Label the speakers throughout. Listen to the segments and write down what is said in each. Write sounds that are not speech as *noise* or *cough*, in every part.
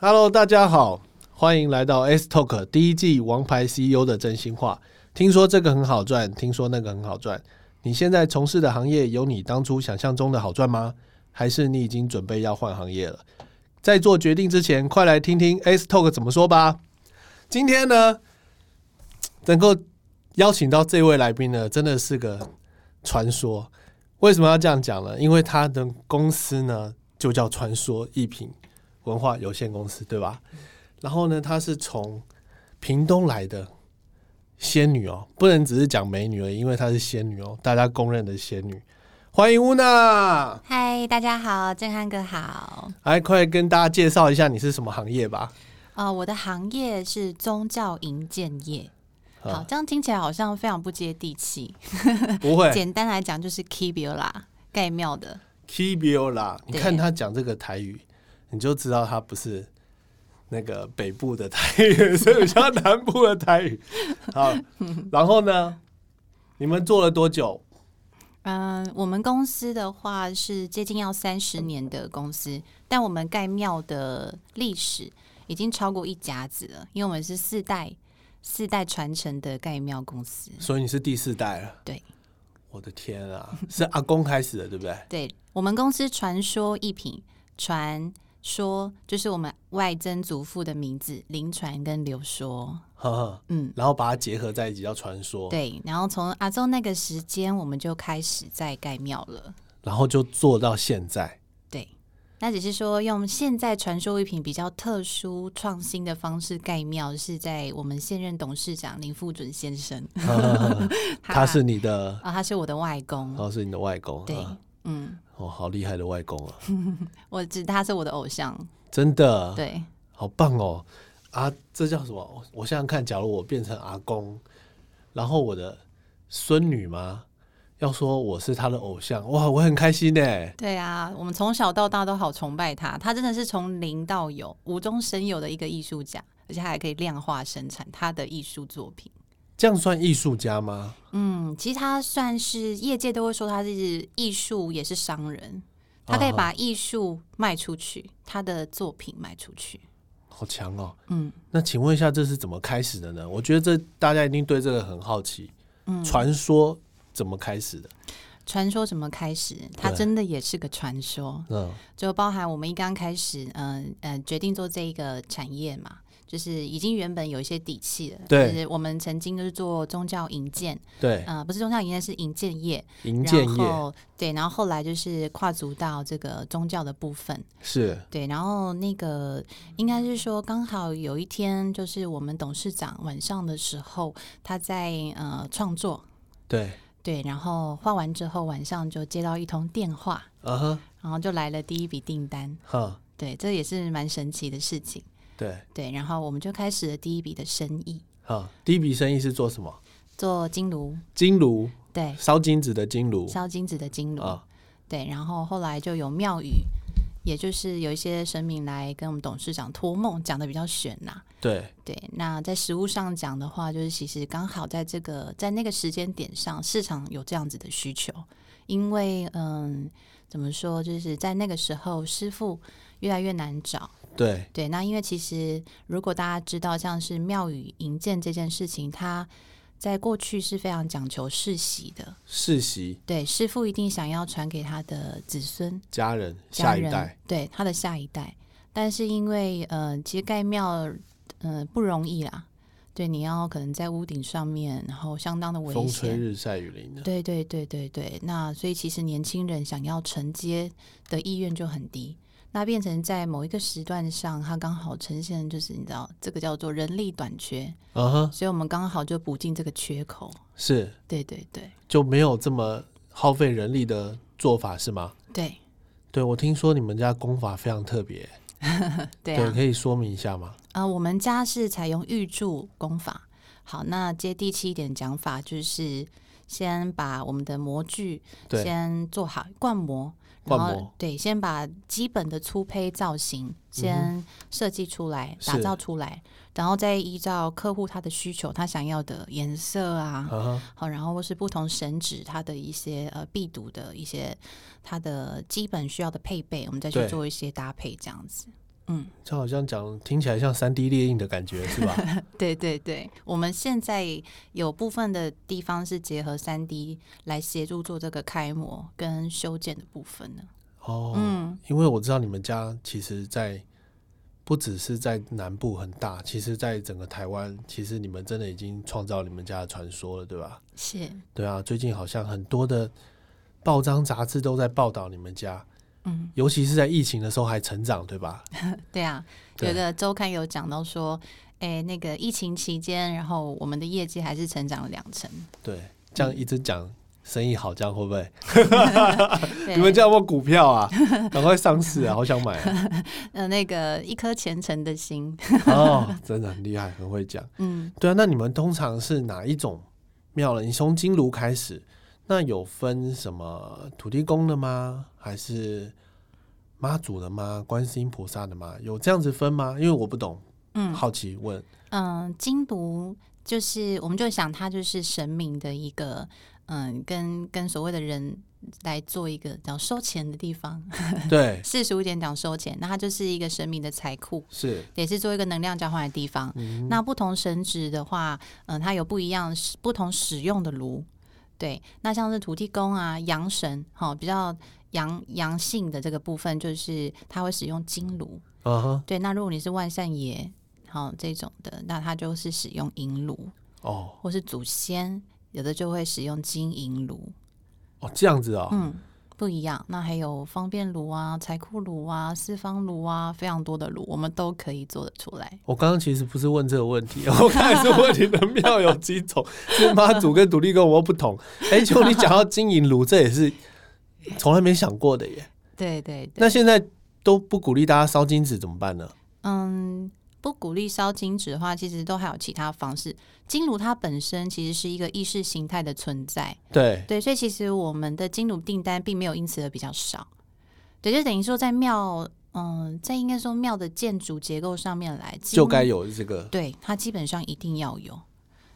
Speaker 1: Hello，大家好，欢迎来到 S Talk 第一季王牌 CEO 的真心话。听说这个很好赚，听说那个很好赚。你现在从事的行业有你当初想象中的好赚吗？还是你已经准备要换行业了？在做决定之前，快来听听 S Talk 怎么说吧。今天呢，能够邀请到这位来宾呢，真的是个传说。为什么要这样讲呢？因为他的公司呢，就叫传说一品文化有限公司，对吧？然后呢，她是从屏东来的仙女哦，不能只是讲美女而已，因为她是仙女哦，大家公认的仙女。欢迎乌娜，
Speaker 2: 嗨，大家好，震撼哥好。
Speaker 1: 来，快跟大家介绍一下你是什么行业吧。
Speaker 2: 哦，我的行业是宗教营建业。好，这样听起来好像非常不接地气。
Speaker 1: 不会，*laughs*
Speaker 2: 简单来讲就是 Kibiola 盖庙的
Speaker 1: Kibiola。你看他讲这个台语，你就知道他不是那个北部的台语，是比较南部的台语。好，然后呢，你们做了多久？
Speaker 2: 嗯，我们公司的话是接近要三十年的公司，但我们盖庙的历史已经超过一甲子了，因为我们是四代。四代传承的盖庙公司，
Speaker 1: 所以你是第四代了。
Speaker 2: 对，
Speaker 1: 我的天啊，是阿公开始的，对不对？
Speaker 2: 对，我们公司传说一品，传说就是我们外曾祖父的名字林传跟刘说，
Speaker 1: 呵呵，嗯，然后把它结合在一起叫传说。
Speaker 2: 对，然后从阿周那个时间，我们就开始在盖庙了，
Speaker 1: 然后就做到现在。
Speaker 2: 对那只是说用现在传说一品比较特殊创新的方式盖庙，是在我们现任董事长林富准先生，*laughs*
Speaker 1: 他是你的
Speaker 2: 啊，他是我的外公，
Speaker 1: 哦，是你的外公，
Speaker 2: 对，嗯，
Speaker 1: 哦，好厉害的外公啊，*laughs*
Speaker 2: 我知他是我的偶像，
Speaker 1: 真的，
Speaker 2: 对，
Speaker 1: 好棒哦，啊，这叫什么？我想想看，假如我变成阿公，然后我的孙女吗？要说我是他的偶像哇，我很开心呢。
Speaker 2: 对啊，我们从小到大都好崇拜他，他真的是从零到有、无中生有的一个艺术家，而且他还可以量化生产他的艺术作品。
Speaker 1: 这样算艺术家吗？
Speaker 2: 嗯，其实他算是业界都会说他是艺术，也是商人。他可以把艺术卖出去，他的作品卖出去，
Speaker 1: 好强哦。嗯，那请问一下，这是怎么开始的呢？我觉得这大家一定对这个很好奇。嗯，传说。怎么开始的？
Speaker 2: 传说怎么开始？它真的也是个传说。嗯，就包含我们一刚开始，嗯嗯，决定做这一个产业嘛，就是已经原本有一些底气了。
Speaker 1: 对，
Speaker 2: 就是我们曾经就是做宗教引荐。
Speaker 1: 对，
Speaker 2: 呃，不是宗教引荐，是引荐业。
Speaker 1: 引荐业。
Speaker 2: 对，然后后来就是跨足到这个宗教的部分。
Speaker 1: 是。
Speaker 2: 对，然后那个应该是说，刚好有一天，就是我们董事长晚上的时候，他在呃创作。
Speaker 1: 对。
Speaker 2: 对，然后画完之后，晚上就接到一通电话，然后就来了第一笔订单，哈，对，这也是蛮神奇的事情，
Speaker 1: 对
Speaker 2: 对，然后我们就开始了第一笔的生意，
Speaker 1: 啊，第一笔生意是做什么？
Speaker 2: 做金炉，
Speaker 1: 金炉，
Speaker 2: 对，
Speaker 1: 烧金子的金炉，
Speaker 2: 烧金子的金炉，对，然后后来就有庙宇。也就是有一些神明来跟我们董事长托梦，讲的比较玄呐。
Speaker 1: 对
Speaker 2: 对，那在实物上讲的话，就是其实刚好在这个在那个时间点上，市场有这样子的需求。因为嗯，怎么说，就是在那个时候，师傅越来越难找。
Speaker 1: 对
Speaker 2: 对，那因为其实如果大家知道，像是庙宇营建这件事情，它。在过去是非常讲求世袭的，
Speaker 1: 世袭
Speaker 2: 对师傅一定想要传给他的子孙、
Speaker 1: 家人、下一代，
Speaker 2: 对他的下一代。但是因为呃，其实盖庙呃不容易啦，对，你要可能在屋顶上面，然后相当的危险，风
Speaker 1: 吹日晒雨淋的，
Speaker 2: 对对对对对。那所以其实年轻人想要承接的意愿就很低。那变成在某一个时段上，它刚好呈现就是你知道这个叫做人力短缺，嗯哼，所以我们刚好就补进这个缺口，
Speaker 1: 是，
Speaker 2: 对对对，
Speaker 1: 就没有这么耗费人力的做法是吗？
Speaker 2: 对，
Speaker 1: 对我听说你们家功法非常特别，*laughs*
Speaker 2: 对，
Speaker 1: 可以说明一下吗？
Speaker 2: 啊，我们家是采用预祝功法，好，那接地气一点讲法就是先把我们的模具先做好灌模。然后对，先把基本的粗胚造型先设计出来、打造出来，然后再依照客户他的需求，他想要的颜色啊，好，然后或是不同神纸它的一些呃必读的一些它的基本需要的配备，我们再去做一些搭配，这样子。
Speaker 1: 嗯，这好像讲听起来像三 D 列印的感觉，是吧？*laughs*
Speaker 2: 对对对，我们现在有部分的地方是结合三 D 来协助做这个开模跟修剪的部分呢。
Speaker 1: 哦，嗯，因为我知道你们家其实，在不只是在南部很大，其实在整个台湾，其实你们真的已经创造你们家的传说了，对吧？
Speaker 2: 是，
Speaker 1: 对啊，最近好像很多的报章杂志都在报道你们家，嗯，尤其是在疫情的时候还成长，对吧？*laughs*
Speaker 2: 对啊，有个周刊有讲到说，哎，那个疫情期间，然后我们的业绩还是成长了两成，
Speaker 1: 对，这样一直讲。生意好，这样会不会？*laughs* 你们叫我股票啊？*laughs* 赶快上市啊！好想买。
Speaker 2: 呃，那个一颗虔诚的心。
Speaker 1: 哦，真的很厉害，很会讲。嗯，对啊。那你们通常是哪一种庙了？你从金炉开始，那有分什么土地公的吗？还是妈祖的吗？观世音菩萨的吗？有这样子分吗？因为我不懂。嗯，好奇问。
Speaker 2: 嗯，金炉就是，我们就想它就是神明的一个。嗯，跟跟所谓的人来做一个叫收钱的地方，
Speaker 1: 对，
Speaker 2: 世俗一点讲收钱，那它就是一个神明的财库，
Speaker 1: 是
Speaker 2: 也是做一个能量交换的地方。那不同神职的话，嗯，它有不一样不同使用的炉，对。那像是土地公啊、阳神，哈，比较阳阳性的这个部分，就是他会使用金炉，啊对。那如果你是万善爷，好这种的，那他就是使用银炉，哦，或是祖先。有的就会使用金银炉
Speaker 1: 哦，这样子啊，
Speaker 2: 嗯，不一样。那还有方便炉啊、财库炉啊、四方炉啊，非常多的炉，我们都可以做得出来。
Speaker 1: 我刚刚其实不是问这个问题，*laughs* 我刚才是问你的庙有几种，是妈祖跟独立跟我不同。哎，就你讲到金银炉，这也是从来没想过的耶。
Speaker 2: 对对。
Speaker 1: 那现在都不鼓励大家烧金纸怎么办呢？
Speaker 2: 嗯。不鼓励烧金纸的话，其实都还有其他方式。金炉它本身其实是一个意识形态的存在，
Speaker 1: 对
Speaker 2: 对，所以其实我们的金炉订单并没有因此而比较少。对，就等于说在庙，嗯，在应该说庙的建筑结构上面来，
Speaker 1: 就该有这个。
Speaker 2: 对，它基本上一定要有。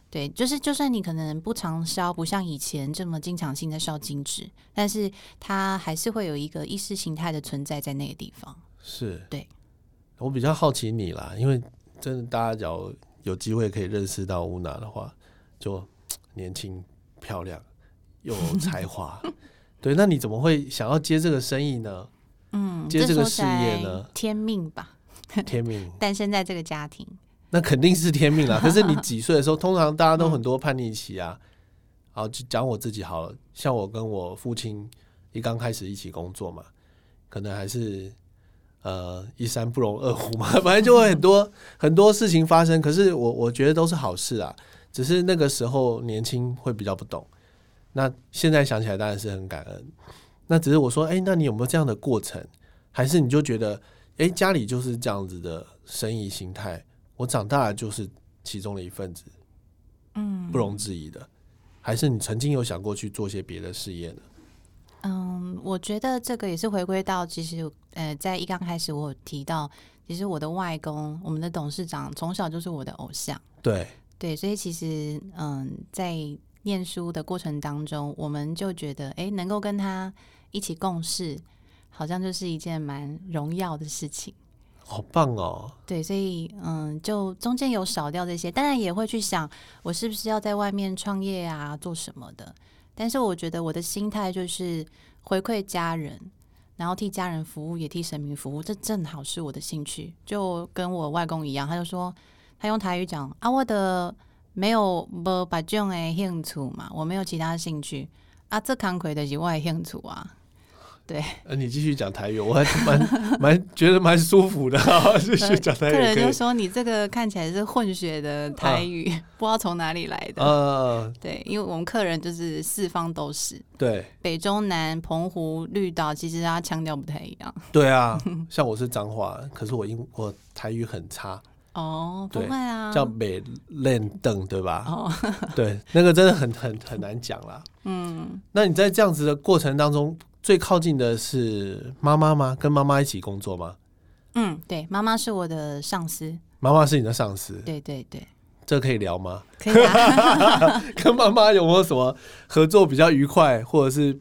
Speaker 2: 对，就是就算你可能不常烧，不像以前这么经常性的烧金纸，但是它还是会有一个意识形态的存在在那个地方。
Speaker 1: 是，
Speaker 2: 对。
Speaker 1: 我比较好奇你啦，因为真的大家只要有机会可以认识到乌娜的话，就 *tsk* 年轻漂亮又有才华，*laughs* 对，那你怎么会想要接这个生意呢？嗯，接这个事业呢？
Speaker 2: 天命吧，
Speaker 1: 天命。*laughs*
Speaker 2: 诞生在这个家庭，
Speaker 1: 那肯定是天命啦。可是你 *laughs* 几岁的时候，通常大家都很多叛逆期啊。好，就讲我自己好了，像我跟我父亲一刚开始一起工作嘛，可能还是。呃，一山不容二虎嘛，*laughs* 反正就会很多很多事情发生。可是我我觉得都是好事啊，只是那个时候年轻会比较不懂。那现在想起来当然是很感恩。那只是我说，哎，那你有没有这样的过程？还是你就觉得，哎，家里就是这样子的生意心态，我长大了就是其中的一份子，嗯，不容置疑的。还是你曾经有想过去做些别的事业呢？
Speaker 2: 嗯，我觉得这个也是回归到，其实，呃，在一刚开始我有提到，其实我的外公，我们的董事长从小就是我的偶像，
Speaker 1: 对
Speaker 2: 对，所以其实，嗯，在念书的过程当中，我们就觉得，哎，能够跟他一起共事，好像就是一件蛮荣耀的事情，
Speaker 1: 好棒哦。
Speaker 2: 对，所以，嗯，就中间有少掉这些，当然也会去想，我是不是要在外面创业啊，做什么的。但是我觉得我的心态就是回馈家人，然后替家人服务，也替神明服务，这正好是我的兴趣。就跟我外公一样，他就说他用台语讲啊，我的没有不把这种的兴趣嘛，我没有其他兴趣啊，这康亏的是我的兴趣啊。对，
Speaker 1: 呃，你继续讲台语，我还蛮 *laughs* 蛮觉得蛮舒服的。*laughs* 继续讲台语，客
Speaker 2: 人就说你这个看起来是混血的台语，*laughs* 不知道从哪里来的。呃，对，因为我们客人就是四方都是，
Speaker 1: 对，
Speaker 2: 北中南、澎湖、绿岛，其实他腔调不太一样。
Speaker 1: 对啊，像我是彰化，可是我英我台语很差。
Speaker 2: 哦，不会啊，
Speaker 1: 叫美练邓对吧？哦，对，那个真的很很很难讲啦。嗯，那你在这样子的过程当中。最靠近的是妈妈吗？跟妈妈一起工作吗？
Speaker 2: 嗯，对，妈妈是我的上司。
Speaker 1: 妈妈是你的上司？
Speaker 2: 对对对，
Speaker 1: 这可以聊吗？
Speaker 2: 可以啊。*laughs*
Speaker 1: 跟妈妈有没有什么合作比较愉快，或者是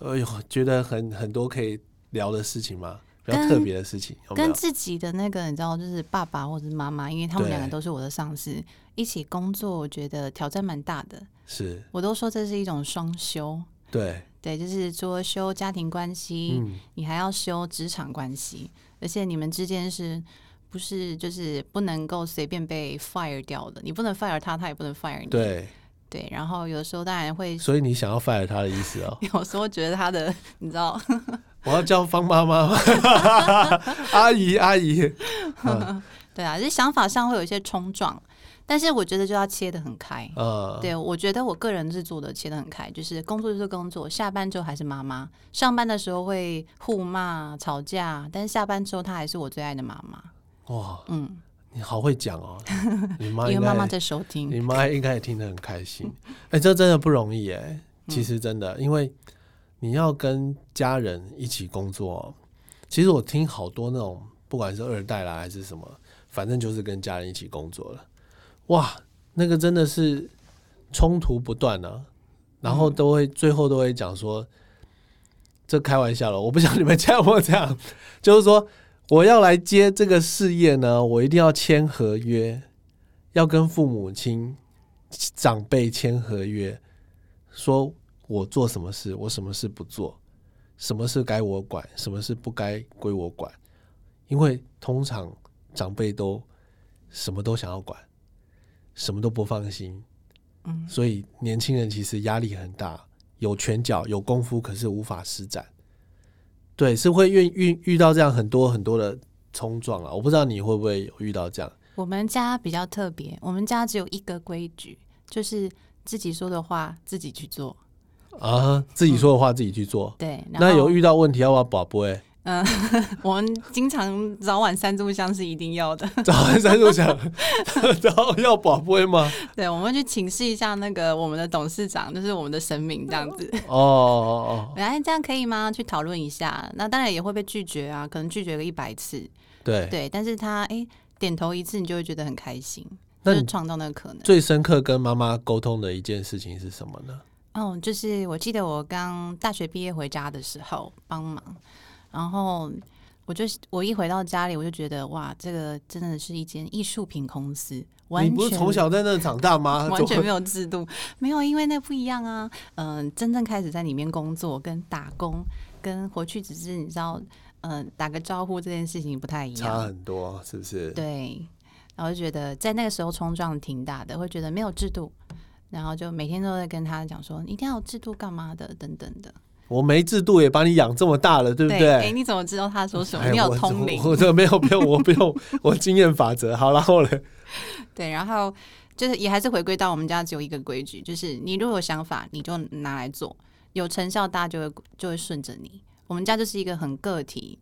Speaker 1: 哎呦觉得很很多可以聊的事情吗？比较特别的事情，
Speaker 2: 跟自己的那个你知道，就是爸爸或者是妈妈，因为他们两个都是我的上司，一起工作，我觉得挑战蛮大的。
Speaker 1: 是，
Speaker 2: 我都说这是一种双休。
Speaker 1: 对
Speaker 2: 对，就是说修家庭关系，你还要修职场关系，而且你们之间是不是就是不能够随便被 fire 掉的？你不能 fire 他，他也不能 fire 你。
Speaker 1: 对
Speaker 2: 对，然后有的时候当然会，
Speaker 1: 所以你想要 fire 他的意思哦？*laughs*
Speaker 2: 有时候觉得他的，你知道。*laughs*
Speaker 1: 我要叫方妈妈，阿姨阿姨。*laughs*
Speaker 2: 对啊，这想法上会有一些冲撞，但是我觉得就要切的很开。呃，对我觉得我个人是做的切的很开，就是工作就是工作，下班之后还是妈妈。上班的时候会互骂吵架，但是下班之后她还是我最爱的妈妈。
Speaker 1: 哇，嗯，你好会讲哦，你妈 *laughs*
Speaker 2: 因为妈妈在收听，
Speaker 1: 你妈应该也听得很开心。*laughs* 哎，这真的不容易哎，其实真的，因为。你要跟家人一起工作，其实我听好多那种，不管是二代啦还是什么，反正就是跟家人一起工作了。哇，那个真的是冲突不断啊，然后都会最后都会讲说，这开玩笑了，我不想你们家我这样，*laughs* 就是说我要来接这个事业呢，我一定要签合约，要跟父母亲长辈签合约，说。我做什么事，我什么事不做，什么事该我管，什么事不该归我管，因为通常长辈都什么都想要管，什么都不放心，嗯，所以年轻人其实压力很大，有拳脚有功夫，可是无法施展，对，是会遇遇遇到这样很多很多的冲撞啊！我不知道你会不会有遇到这样。
Speaker 2: 我们家比较特别，我们家只有一个规矩，就是自己说的话自己去做。
Speaker 1: 啊，自己说的话自己去做。
Speaker 2: 对，
Speaker 1: 那有遇到问题要不要保不？哎，
Speaker 2: 嗯，*laughs* 我们经常早晚三炷香是一定要的。*laughs*
Speaker 1: 早晚三炷香，*laughs* 然后要保贝吗？
Speaker 2: 对，我们去请示一下那个我们的董事长，就是我们的神明这样子。哦
Speaker 1: 哦哦，
Speaker 2: 哎，这样可以吗？去讨论一下。那当然也会被拒绝啊，可能拒绝个一百次。
Speaker 1: 对
Speaker 2: 对，但是他哎点头一次，你就会觉得很开心，就是创造那个可能。
Speaker 1: 最深刻跟妈妈沟通的一件事情是什么呢？
Speaker 2: 哦，就是我记得我刚大学毕业回家的时候帮忙，然后我就我一回到家里，我就觉得哇，这个真的是一间艺术品公司。
Speaker 1: 你不是从小在那长大吗？*laughs*
Speaker 2: 完全没有制度，没有，因为那不一样啊。嗯，真正开始在里面工作跟打工，跟回去只是你知道，嗯，打个招呼这件事情不太一样，
Speaker 1: 差很多，是不是？
Speaker 2: 对，然后就觉得在那个时候冲撞挺大的，会觉得没有制度。然后就每天都在跟他讲说，一定要有制度干嘛的等等的。
Speaker 1: 我没制度也把你养这么大了，对不对？
Speaker 2: 哎，你怎么知道他说什么？你有通灵？
Speaker 1: 我这没有没有，我不用 *laughs* 我经验法则。好，然后嘞，
Speaker 2: 对，然后就是也还是回归到我们家只有一个规矩，就是你如果有想法，你就拿来做，有成效，大家就会就会顺着你。我们家就是一个很个体，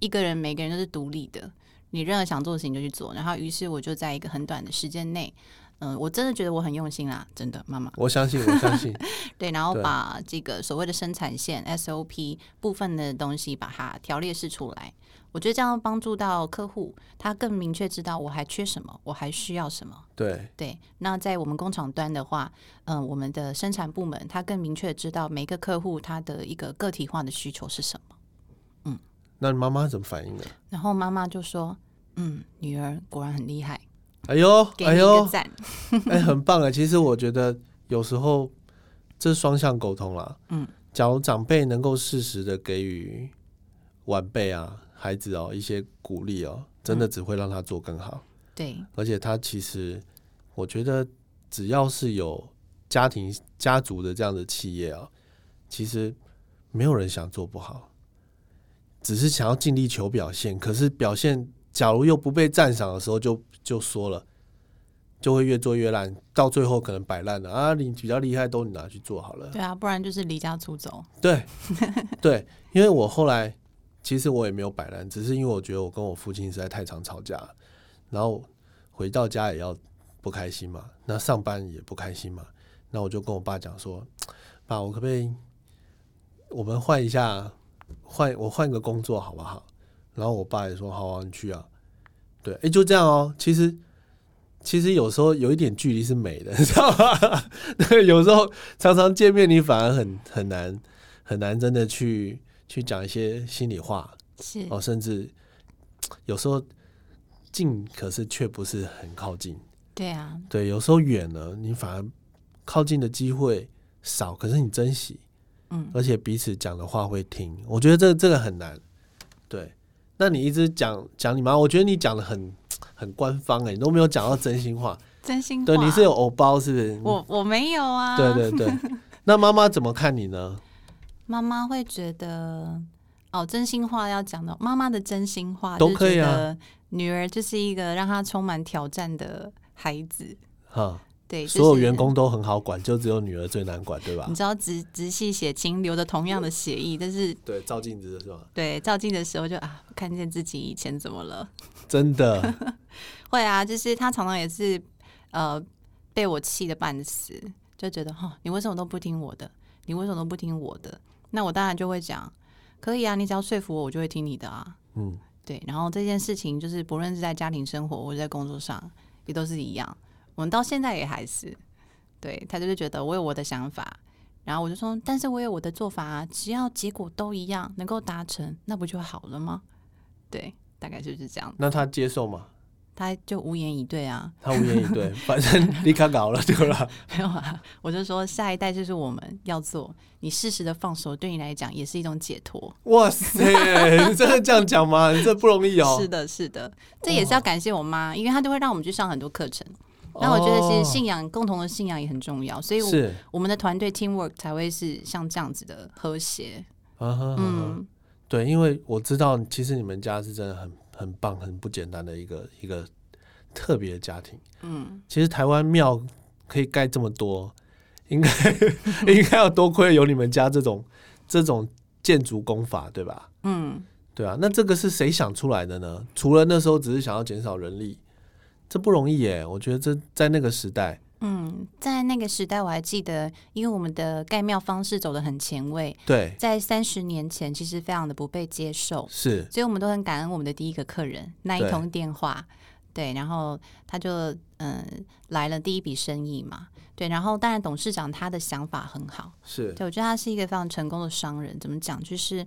Speaker 2: 一个人每个人都是独立的，你任何想做的事情就去做。然后于是我就在一个很短的时间内。嗯，我真的觉得我很用心啦，真的，妈妈。
Speaker 1: 我相信，我相信。*laughs*
Speaker 2: 对，然后把这个所谓的生产线 SOP 部分的东西把它条列式出来，我觉得这样帮助到客户，他更明确知道我还缺什么，我还需要什么。
Speaker 1: 对
Speaker 2: 对。那在我们工厂端的话，嗯，我们的生产部门他更明确知道每个客户他的一个个体化的需求是什么。
Speaker 1: 嗯，那妈妈怎么反应呢？
Speaker 2: 然后妈妈就说：“嗯，女儿果然很厉害。”
Speaker 1: 哎呦，哎呦，
Speaker 2: 赞！*laughs*
Speaker 1: 哎，很棒啊！其实我觉得有时候这是双向沟通啦。嗯，假如长辈能够适时的给予晚辈啊、孩子哦一些鼓励哦，真的只会让他做更好。
Speaker 2: 对，
Speaker 1: 而且他其实我觉得只要是有家庭家族的这样的企业啊，其实没有人想做不好，只是想要尽力求表现。可是表现假如又不被赞赏的时候，就就说了，就会越做越烂，到最后可能摆烂了啊！你比较厉害，都你拿去做好了。
Speaker 2: 对啊，不然就是离家出走。
Speaker 1: 对，*laughs* 对，因为我后来其实我也没有摆烂，只是因为我觉得我跟我父亲实在太常吵架，然后回到家也要不开心嘛，那上班也不开心嘛，那我就跟我爸讲说：“爸，我可不可以我们换一下，换我换个工作好不好？”然后我爸也说：“好啊，你去啊。”对，哎，就这样哦。其实，其实有时候有一点距离是美的，*laughs* 你知道吗？有时候常常见面，你反而很很难很难真的去去讲一些心里话。
Speaker 2: 是
Speaker 1: 哦，甚至有时候近，可是却不是很靠近。
Speaker 2: 对啊，
Speaker 1: 对，有时候远了，你反而靠近的机会少，可是你珍惜，
Speaker 2: 嗯，
Speaker 1: 而且彼此讲的话会听。我觉得这这个很难。对，那你一直讲讲你妈，我觉得你讲的很 *tsk* 很官方哎，你都没有讲到真心话。
Speaker 2: 真心话，
Speaker 1: 对，你是有偶包是不是？
Speaker 2: 我我没有啊。
Speaker 1: 对对对，*laughs* 那妈妈怎么看你呢？
Speaker 2: 妈妈会觉得，哦，真心话要讲的，妈妈的真心话
Speaker 1: 都可以啊。
Speaker 2: 女儿就是一个让她充满挑战的孩子。
Speaker 1: 哈，
Speaker 2: 对，
Speaker 1: 所有员工都很好管，就只有女儿最难管，对吧？
Speaker 2: 你知道直直系血亲流着同样的血液，但是
Speaker 1: 对照镜子的时候，
Speaker 2: 对照镜的时候就啊，看见自己以前怎么了？
Speaker 1: 真的 *laughs*
Speaker 2: 会啊，就是他常常也是。呃，被我气的半死，就觉得哈，你为什么都不听我的？你为什么都不听我的？那我当然就会讲，可以啊，你只要说服我，我就会听你的啊。嗯，对。然后这件事情就是，不论是在家庭生活或者在工作上，也都是一样。我们到现在也还是，对他就是觉得我有我的想法，然后我就说，但是我有我的做法啊，只要结果都一样，能够达成，那不就好了吗？对，大概就是这样。
Speaker 1: 那他接受吗？
Speaker 2: 他就无言以对啊，
Speaker 1: 他无言以对，反正 *laughs* 立刻搞了对了。*laughs*
Speaker 2: 没有啊，我就说下一代就是我们要做，你适时的放手，对你来讲也是一种解脱。
Speaker 1: 哇塞，你真的这样讲吗？你这不容易哦。
Speaker 2: 是的，是的，这也是要感谢我妈，因为她都会让我们去上很多课程。那我觉得其实信仰共同的信仰也很重要，所以是我们的团队 teamwork 才会是像这样子的和谐。
Speaker 1: 嗯，对，因为我知道其实你们家是真的很。很棒，很不简单的一个一个特别的家庭。嗯，其实台湾庙可以盖这么多，应该 *laughs* 应该要多亏有你们家这种这种建筑工法，对吧？嗯，对啊。那这个是谁想出来的呢？除了那时候只是想要减少人力，这不容易耶。我觉得这在那个时代。
Speaker 2: 嗯，在那个时代，我还记得，因为我们的盖庙方式走的很前卫。
Speaker 1: 对，
Speaker 2: 在三十年前，其实非常的不被接受。
Speaker 1: 是，
Speaker 2: 所以我们都很感恩我们的第一个客人那一通电话。对，然后他就嗯来了第一笔生意嘛。对，然后当然董事长他的想法很好。
Speaker 1: 是，
Speaker 2: 对我觉得他是一个非常成功的商人。怎么讲？就是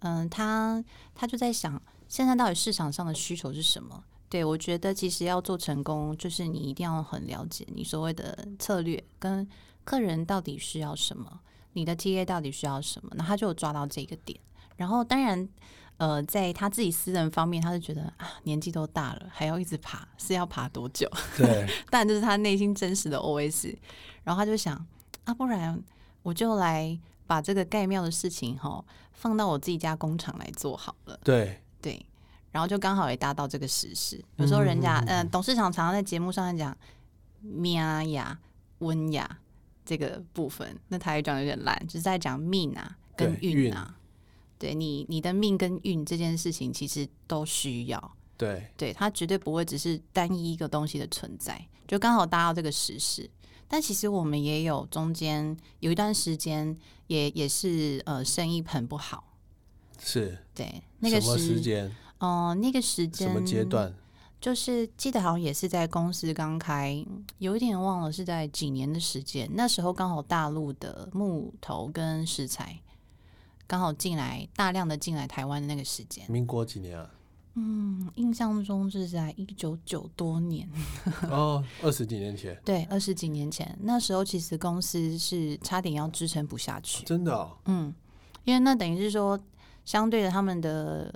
Speaker 2: 嗯，他他就在想，现在到底市场上的需求是什么？对，我觉得其实要做成功，就是你一定要很了解你所谓的策略跟客人到底需要什么，你的 TA 到底需要什么，那他就抓到这个点。然后当然，呃，在他自己私人方面，他是觉得啊，年纪都大了，还要一直爬，是要爬多久？*laughs*
Speaker 1: 对，
Speaker 2: 但这是他内心真实的 OS。然后他就想啊，不然我就来把这个盖庙的事情哈，放到我自己家工厂来做好了。
Speaker 1: 对，
Speaker 2: 对。然后就刚好也搭到这个时事。有时候人家，嗯，董事长常常在节目上讲“咩呀温雅”这个部分，那他也讲有点烂，就是在讲命啊跟运啊。对你，你的命跟运这件事情，其实都需要。
Speaker 1: 对，
Speaker 2: 对，它绝对不会只是单一一个东西的存在。就刚好搭到这个时事，但其实我们也有中间有一段时间，也也是呃生意很不好。
Speaker 1: 是，
Speaker 2: 对，那个
Speaker 1: 时间。
Speaker 2: 哦，那个时间
Speaker 1: 什么阶段？
Speaker 2: 就是记得好像也是在公司刚开，有一点忘了是在几年的时间。那时候刚好大陆的木头跟石材刚好进来，大量的进来台湾的那个时间。
Speaker 1: 民国几年啊？
Speaker 2: 嗯，印象中是在一九九多年。*laughs*
Speaker 1: 哦，二十几年前。
Speaker 2: 对，二十几年前，那时候其实公司是差点要支撑不下去。
Speaker 1: 真的？
Speaker 2: 嗯，因为那等于是说，相对的他们的。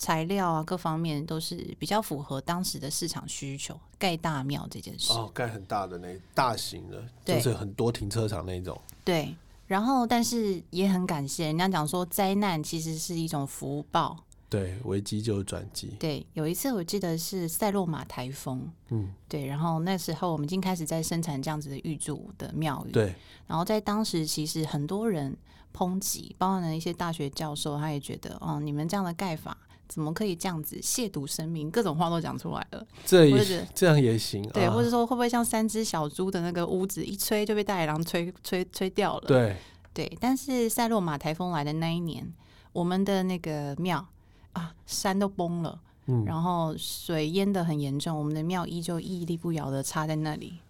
Speaker 2: 材料啊，各方面都是比较符合当时的市场需求。盖大庙这件事，
Speaker 1: 哦，盖很大的那大型的，就是很多停车场那种。
Speaker 2: 对，然后但是也很感谢人家讲说，灾难其实是一种福报。
Speaker 1: 对，危机就是转机。
Speaker 2: 对，有一次我记得是塞洛马台风，嗯，对，然后那时候我们已经开始在生产这样子的玉柱的庙宇。
Speaker 1: 对，
Speaker 2: 然后在当时其实很多人抨击，包括了一些大学教授，他也觉得，哦，你们这样的盖法。怎么可以这样子亵渎生命？各种话都讲出来了，
Speaker 1: 这也这样也行。
Speaker 2: 对，或者说会不会像三只小猪的那个屋子，一吹就被大野狼吹吹吹掉了？
Speaker 1: 对
Speaker 2: 对。但是塞洛马台风来的那一年，我们的那个庙啊，山都崩了，嗯，然后水淹的很严重，我们的庙依旧屹立不摇的插在那里，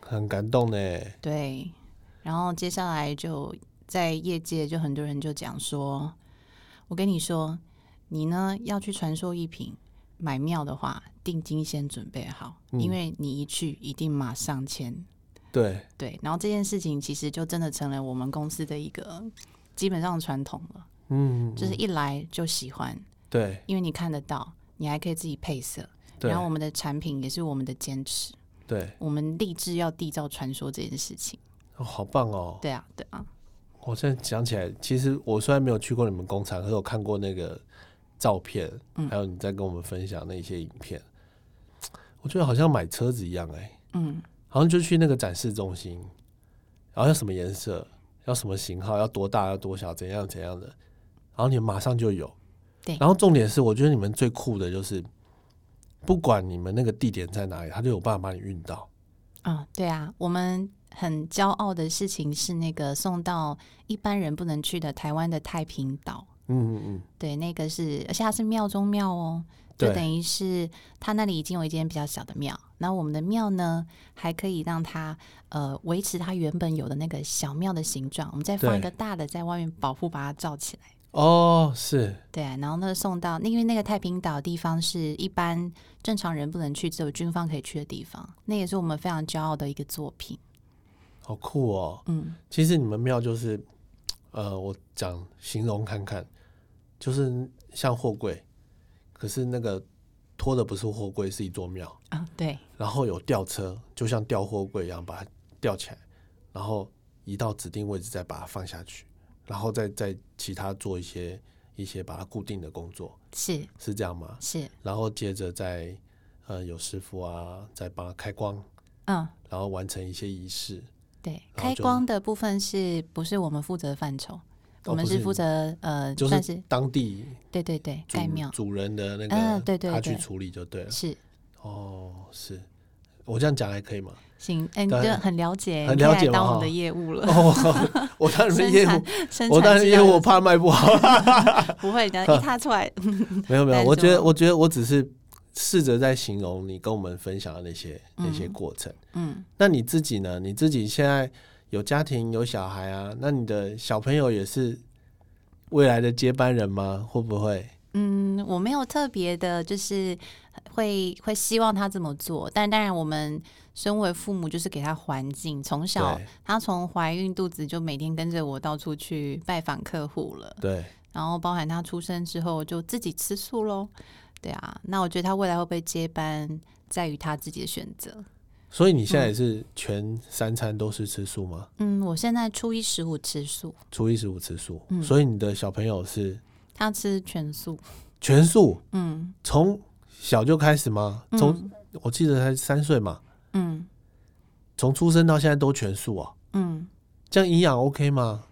Speaker 1: 很感动呢。
Speaker 2: 对，然后接下来就在业界就很多人就讲说，我跟你说。你呢要去传授一品买庙的话，定金先准备好，因为你一去一定马上签。
Speaker 1: 对
Speaker 2: 对，然后这件事情其实就真的成了我们公司的一个基本上传统了。嗯，就是一来就喜欢。
Speaker 1: 对，
Speaker 2: 因为你看得到，你还可以自己配色。然后我们的产品也是我们的坚持。
Speaker 1: 对，
Speaker 2: 我们立志要缔造传说这件事情。
Speaker 1: 哦，好棒哦！
Speaker 2: 对啊，对啊。
Speaker 1: 我现在想起来，其实我虽然没有去过你们工厂，可是我看过那个照片，还有你在跟我们分享那些影片，*tsk* 我觉得好像买车子一样哎。嗯。好像就去那个展示中心，然后要什么颜色，要什么型号，要多大，要多小，怎样怎样的，然后你马上就有。
Speaker 2: 对。
Speaker 1: 然后重点是，我觉得你们最酷的就是，不管你们那个地点在哪里，他就有办法把你运到。
Speaker 2: 啊，对啊，我们很骄傲的事情是那个送到一般人不能去的台湾的太平岛。嗯嗯嗯。对，那个是，而且它是庙中庙哦。就等于是它那里已经有一间比较小的庙，那我们的庙呢还可以让它呃维持它原本有的那个小庙的形状，我们再放一个大的在外面保护，把它罩起来。
Speaker 1: 哦，是，
Speaker 2: 对，然后呢送到，因为那个太平岛地方是一般正常人不能去，只有军方可以去的地方，那也是我们非常骄傲的一个作品。
Speaker 1: 好酷哦，嗯，其实你们庙就是，呃，我讲形容看看，就是像货柜。可是那个拖的不是货柜，是一座庙
Speaker 2: 啊。对，
Speaker 1: 然后有吊车，就像吊货柜一样，把它吊起来，然后移到指定位置，再把它放下去，然后再再其他做一些一些把它固定的工作。
Speaker 2: 是
Speaker 1: 是这样吗？
Speaker 2: 是。
Speaker 1: 然后接着再呃有师傅啊，再帮他开光，嗯，然后完成一些仪式。
Speaker 2: 对，开光的部分是不是我们负责的范畴？我们是负责呃，
Speaker 1: 就
Speaker 2: 算是
Speaker 1: 当地
Speaker 2: 对对对盖庙
Speaker 1: 主人的那个，
Speaker 2: 对对，
Speaker 1: 他去处理就对了。
Speaker 2: 是
Speaker 1: 哦，是我这样讲还可以吗？
Speaker 2: 行，哎，你就很了解，
Speaker 1: 很了解
Speaker 2: 当我们的业务了。*laughs*
Speaker 1: 我当然业务，我当然业务，我怕卖不好。*laughs*
Speaker 2: 不会的，*laughs* 一踏出来，
Speaker 1: 没有没有。我觉得，我觉得我只是试着在形容你跟我们分享的那些那些过程。嗯，那你自己呢？你自己现在？有家庭有小孩啊，那你的小朋友也是未来的接班人吗？会不会？
Speaker 2: 嗯，我没有特别的，就是会会希望他这么做。但当然，我们身为父母，就是给他环境。从小他从怀孕肚子就每天跟着我到处去拜访客户了。
Speaker 1: 对，
Speaker 2: 然后包含他出生之后就自己吃素喽。对啊，那我觉得他未来会不会接班，在于他自己的选择。
Speaker 1: 所以你现在也是全三餐都是吃素吗？
Speaker 2: 嗯，我现在初一十五吃素，
Speaker 1: 初一十五吃素。嗯，所以你的小朋友是
Speaker 2: 他吃全素，
Speaker 1: 全素。嗯，从小就开始吗？从我记得才三岁嘛。嗯，从出生到现在都全素啊。嗯，这样营养 OK 吗？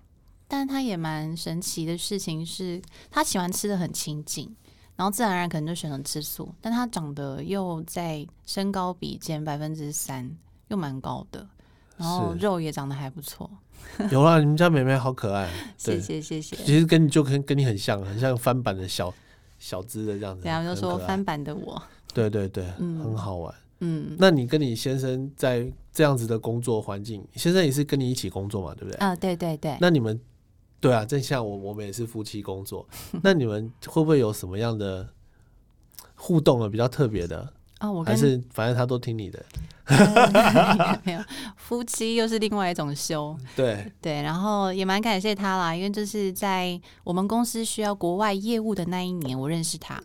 Speaker 2: 但他也蛮神奇的事情是，他喜欢吃的很清净。然后自然而然可能就选择吃素，但他长得又在身高比减百分之三，又蛮高的，然后肉也长得还不错。*laughs*
Speaker 1: 有啊，你们家妹妹好可爱，
Speaker 2: 谢谢谢谢。
Speaker 1: 其实跟你就跟跟你很像，很像翻版的小小资的这样子。
Speaker 2: 然后就说翻版的我，
Speaker 1: 对对对，很好玩。嗯，那你跟你先生在这样子的工作环境，先生也是跟你一起工作嘛，对不对？
Speaker 2: 啊，对对对。
Speaker 1: 那你们。对啊，正像我，我们也是夫妻工作。*laughs* 那你们会不会有什么样的互动啊？比较特别的
Speaker 2: 啊？我
Speaker 1: 还是反正他都听你的。*laughs*
Speaker 2: 没有，夫妻又是另外一种修。
Speaker 1: 对
Speaker 2: 对，然后也蛮感谢他啦，因为就是在我们公司需要国外业务的那一年，我认识他。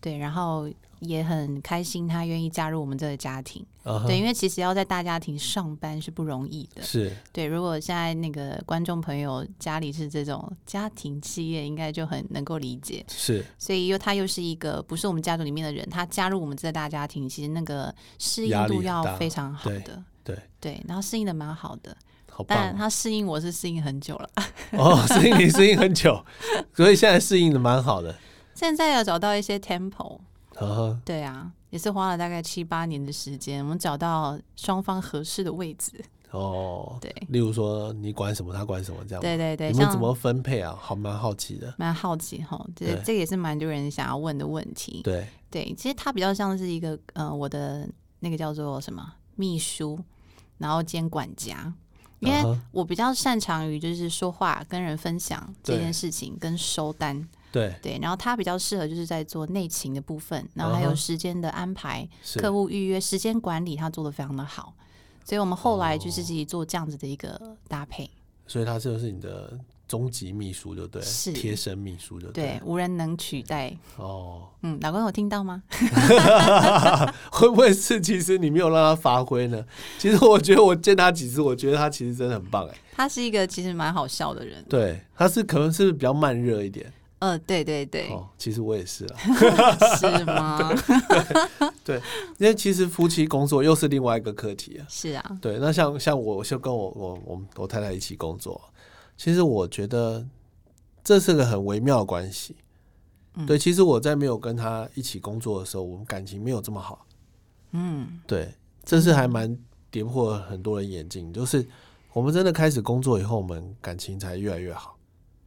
Speaker 2: 对，然后。也很开心，他愿意加入我们这个家庭。对，因为其实要在大家庭上班是不容易的。
Speaker 1: 是
Speaker 2: 对，如果现在那个观众朋友家里是这种家庭企业，应该就很能够理解。
Speaker 1: 是，
Speaker 2: 所以又他又是一个不是我们家族里面的人，他加入我们这个大家庭，其实那个适应度要非常好的。
Speaker 1: 对
Speaker 2: 对，然后适应的蛮好的。
Speaker 1: 好
Speaker 2: 但他适应我是适应很久了。
Speaker 1: 哦，适应你适应很久，*laughs* 所以现在适应的蛮好的。
Speaker 2: 现在要找到一些 tempo。对啊，也是花了大概七八年的时间，我们找到双方合适的位置。
Speaker 1: 哦，
Speaker 2: 对，
Speaker 1: 例如说你管什么，他管什么，这样。
Speaker 2: 对对对，
Speaker 1: 你们怎么分配啊？好，蛮好奇的。
Speaker 2: 蛮好奇哈，这这也是蛮多人想要问的问题。
Speaker 1: 对
Speaker 2: 对，其实他比较像是一个呃，我的那个叫做什么秘书，然后兼管家，因为我比较擅长于就是说话、跟人分享这件事情，跟收单。
Speaker 1: 对
Speaker 2: 对，然后他比较适合就是在做内勤的部分，然后还有时间的安排、客户预约、时间管理，他做的非常的好。所以我们后来就是自己做这样子的一个搭配。
Speaker 1: 所以他就是你的。终极秘书就对，是贴身秘书就
Speaker 2: 对，无人能取代哦。嗯，老公有听到吗？*laughs*
Speaker 1: 会不会是其实你没有让他发挥呢？其实我觉得我见他几次，我觉得他其实真的很棒哎。
Speaker 2: 他是一个其实蛮好笑的人，
Speaker 1: 对，他是可能是比较慢热一点。
Speaker 2: 呃，对对对，哦，
Speaker 1: 其实我也是啊，*laughs*
Speaker 2: 是吗？*laughs*
Speaker 1: 对，因为其实夫妻工作又是另外一个课题啊。
Speaker 2: 是啊，
Speaker 1: 对，那像像我就跟我我我我太太一起工作。其实我觉得这是个很微妙的关系，对。其实我在没有跟他一起工作的时候，我们感情没有这么好。嗯，对，这是还蛮跌破很多人眼镜。就是我们真的开始工作以后，我们感情才越来越好。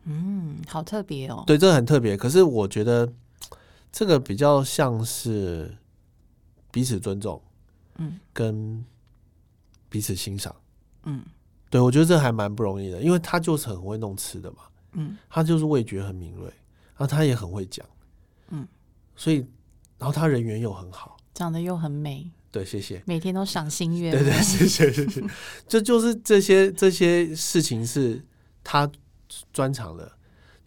Speaker 2: 嗯，好特别哦。
Speaker 1: 对，这很特别。可是我觉得这个比较像是彼此尊重，嗯，跟彼此欣赏，嗯。对，我觉得这还蛮不容易的，因为他就是很会弄吃的嘛，嗯，他就是味觉很敏锐，然后他也很会讲，嗯，所以，然后他人缘又很好，
Speaker 2: 长得又很美，
Speaker 1: 对，谢谢，
Speaker 2: 每天都赏心悦，
Speaker 1: 对对，谢谢谢谢，*laughs* 这就是这些这些事情是他专长的，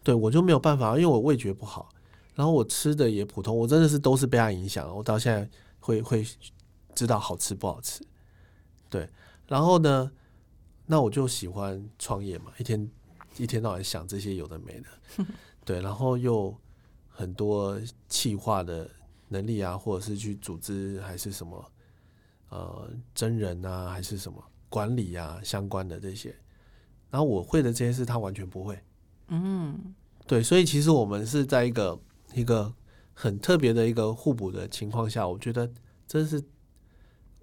Speaker 1: 对我就没有办法，因为我味觉不好，然后我吃的也普通，我真的是都是被他影响，我到现在会会知道好吃不好吃，对，然后呢？那我就喜欢创业嘛，一天一天到晚想这些有的没的，*laughs* 对，然后又很多气化的能力啊，或者是去组织还是什么，呃，真人啊，还是什么管理啊相关的这些，然后我会的这些事他完全不会，嗯，对，所以其实我们是在一个一个很特别的一个互补的情况下，我觉得真是。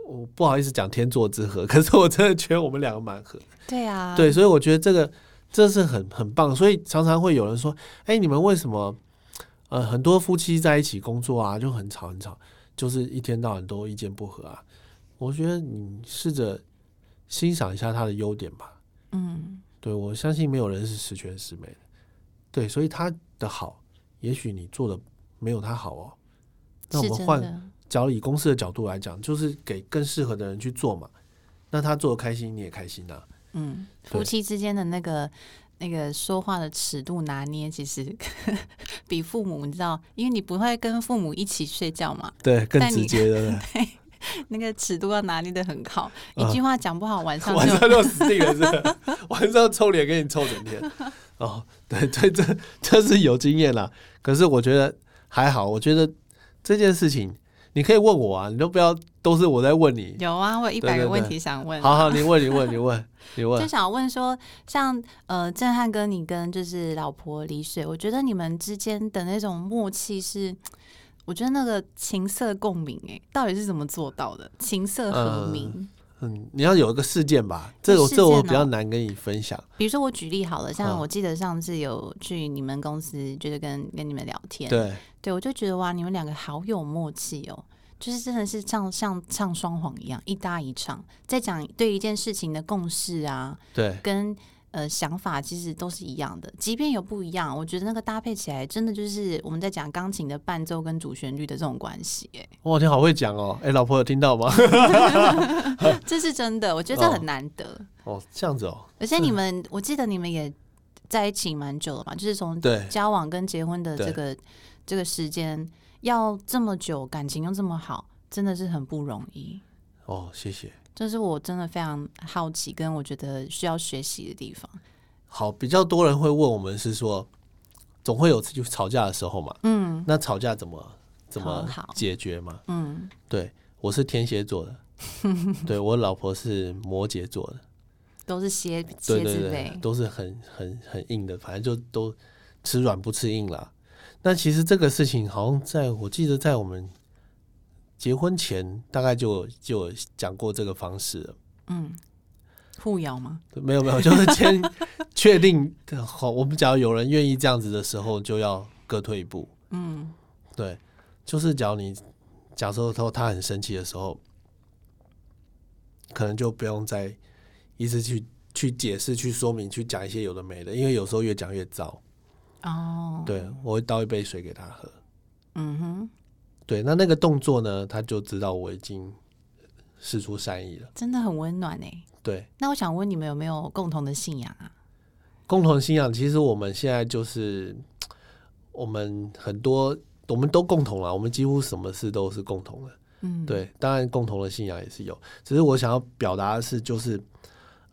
Speaker 1: 我不好意思讲天作之合，*laughs* 可是我真的觉得我们两个蛮合。
Speaker 2: 对啊，
Speaker 1: 对，所以我觉得这个这是很很棒。所以常常会有人说：“哎，你们为什么呃很多夫妻在一起工作啊就很吵很吵，就是一天到晚都意见不合啊？”我觉得你试着欣赏一下他的优点吧。嗯，对我相信没有人是十全十美的。对，所以他的好，也许你做的没有他好哦。那我们换。只要以公司的角度来讲，就是给更适合的人去做嘛。那他做的开心，你也开心呐。
Speaker 2: 嗯，夫妻之间的那个那个说话的尺度拿捏，其实 *laughs* 比父母你知道，因为你不会跟父母一起睡觉嘛。
Speaker 1: 对，更直接的。
Speaker 2: 对，*laughs* *laughs* 那个尺度要拿捏的很好，一句话讲不好，晚上 *laughs*
Speaker 1: 晚上就死定了，是 *laughs* 晚上臭脸给你臭整天。哦，对对，这这是有经验啦。可是我觉得还好，我觉得这件事情。你可以问我啊，你都不要都是我在问你。
Speaker 2: 有啊，我有一百个问题想问。
Speaker 1: 好好，你问，你问，你问，你问。
Speaker 2: 就想问说，像呃，震撼哥，你跟就是老婆李水，我觉得你们之间的那种默契是，我觉得那个情色共鸣，哎，到底是怎么做到的？情色和鸣。
Speaker 1: 嗯，你要有一个事件吧，这我这我比较难跟你分享。
Speaker 2: 比如说我举例好了，像我记得上次有去你们公司，就是跟跟你们聊天，
Speaker 1: 对，
Speaker 2: 对我就觉得哇，你们两个好有默契哦，就是真的是像像唱双簧一样，一搭一唱，在讲对一件事情的共识啊，
Speaker 1: 对，
Speaker 2: 跟。呃，想法其实都是一样的，即便有不一样，我觉得那个搭配起来真的就是我们在讲钢琴的伴奏跟主旋律的这种关系。哎，
Speaker 1: 哇，你好会讲哦！哎，老婆有听到吗？*laughs*
Speaker 2: 这是真的，我觉得这很难得。
Speaker 1: 哦，这样子哦。
Speaker 2: 而且你们，我记得你们也在一起蛮久了嘛，就是从交往跟结婚的这个这个时间要这么久，感情又这么好，真的是很不容易。
Speaker 1: 哦，谢谢。
Speaker 2: 这是我真的非常好奇，跟我觉得需要学习的地方。
Speaker 1: 好，比较多人会问我们是说，总会有就吵架的时候嘛。嗯，那吵架怎么怎么解决嘛？嗯，对我是天蝎座的，*laughs* 对我老婆是摩羯座的，
Speaker 2: 都是蝎蝎子类，
Speaker 1: 都是很很很硬的，反正就都吃软不吃硬啦。那其实这个事情好像在我记得在我们。结婚前大概就就讲过这个方式了。
Speaker 2: 嗯，互咬吗？
Speaker 1: 没有没有，就是先 *laughs* 确定好，我们只要有人愿意这样子的时候，就要各退一步。嗯，对，就是假如你假设说他很生气的时候，可能就不用再一直去去解释、去说明、去讲一些有的没的，因为有时候越讲越糟。
Speaker 2: 哦，
Speaker 1: 对我会倒一杯水给他喝。
Speaker 2: 嗯哼，
Speaker 1: 对，那那个动作呢，他就知道我已经施出善意了。
Speaker 2: 真的很温暖哎。
Speaker 1: 对，
Speaker 2: 那我想问你们有没有共同的信仰啊？
Speaker 1: 共同信仰，其实我们现在就是我们很多我们都共同了，我们几乎什么事都是共同的。
Speaker 2: 嗯，
Speaker 1: 对，当然共同的信仰也是有，只是我想要表达的是，就是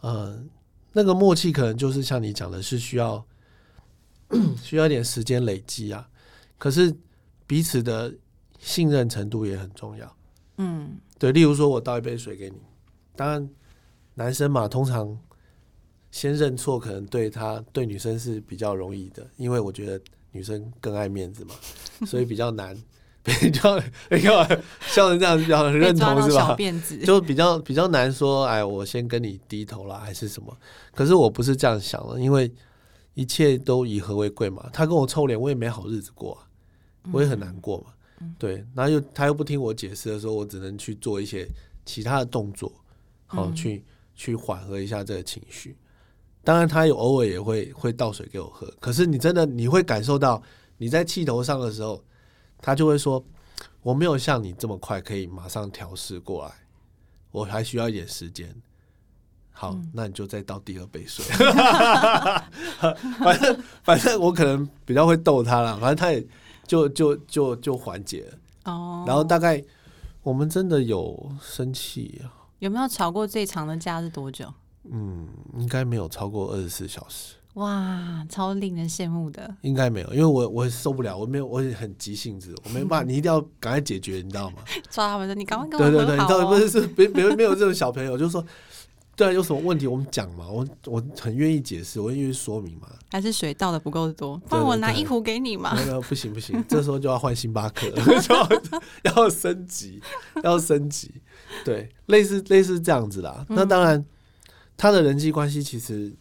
Speaker 1: 呃，那个默契可能就是像你讲的，是需要 *clears throat* 需要一点时间累积啊。可是彼此的信任程度也很重要。
Speaker 2: 嗯，
Speaker 1: 对，例如说我倒一杯水给你，当然男生嘛，通常先认错，可能对他对女生是比较容易的，因为我觉得女生更爱面子嘛，所以比较难，*laughs* 比较比较笑成这样比较认同是吧？就比较比较难说，哎，我先跟你低头了，还是什么？可是我不是这样想的，因为一切都以和为贵嘛。他跟我臭脸，我也没好日子过啊。我也很难过嘛，对，然后又他又不听我解释的时候，我只能去做一些其他的动作，好去去缓和一下这个情绪。当然，他有偶尔也会会倒水给我喝，可是你真的你会感受到你在气头上的时候，他就会说我没有像你这么快可以马上调试过来，我还需要一点时间。好，那你就再倒第二杯水。*laughs* 反正反正我可能比较会逗他了，反正他也。就就就就缓解了
Speaker 2: 哦，
Speaker 1: 然后大概我们真的有生气啊？
Speaker 2: 有没有吵过最长的架是多久？
Speaker 1: 嗯，应该没有超过二十四小时。
Speaker 2: 哇，超令人羡慕的。
Speaker 1: 应该没有，因为我我受不了，我没有，我很急性子，我没办法，*laughs* 你一定要赶快解决，你知道吗？
Speaker 2: 抓他们说你赶快跟我
Speaker 1: 对对对，
Speaker 2: 你
Speaker 1: 到底不是是没没没有这种小朋友，就是说。对啊，有什么问题我们讲嘛，我我很愿意解释，我愿意说明嘛。
Speaker 2: 还是水倒的不够多，帮我拿一壶给你嘛。
Speaker 1: 那个不行不行，这时候就要换星巴克，*laughs* 要升级，要升级。对，类似类似这样子啦。那当然，他的人际关系其实，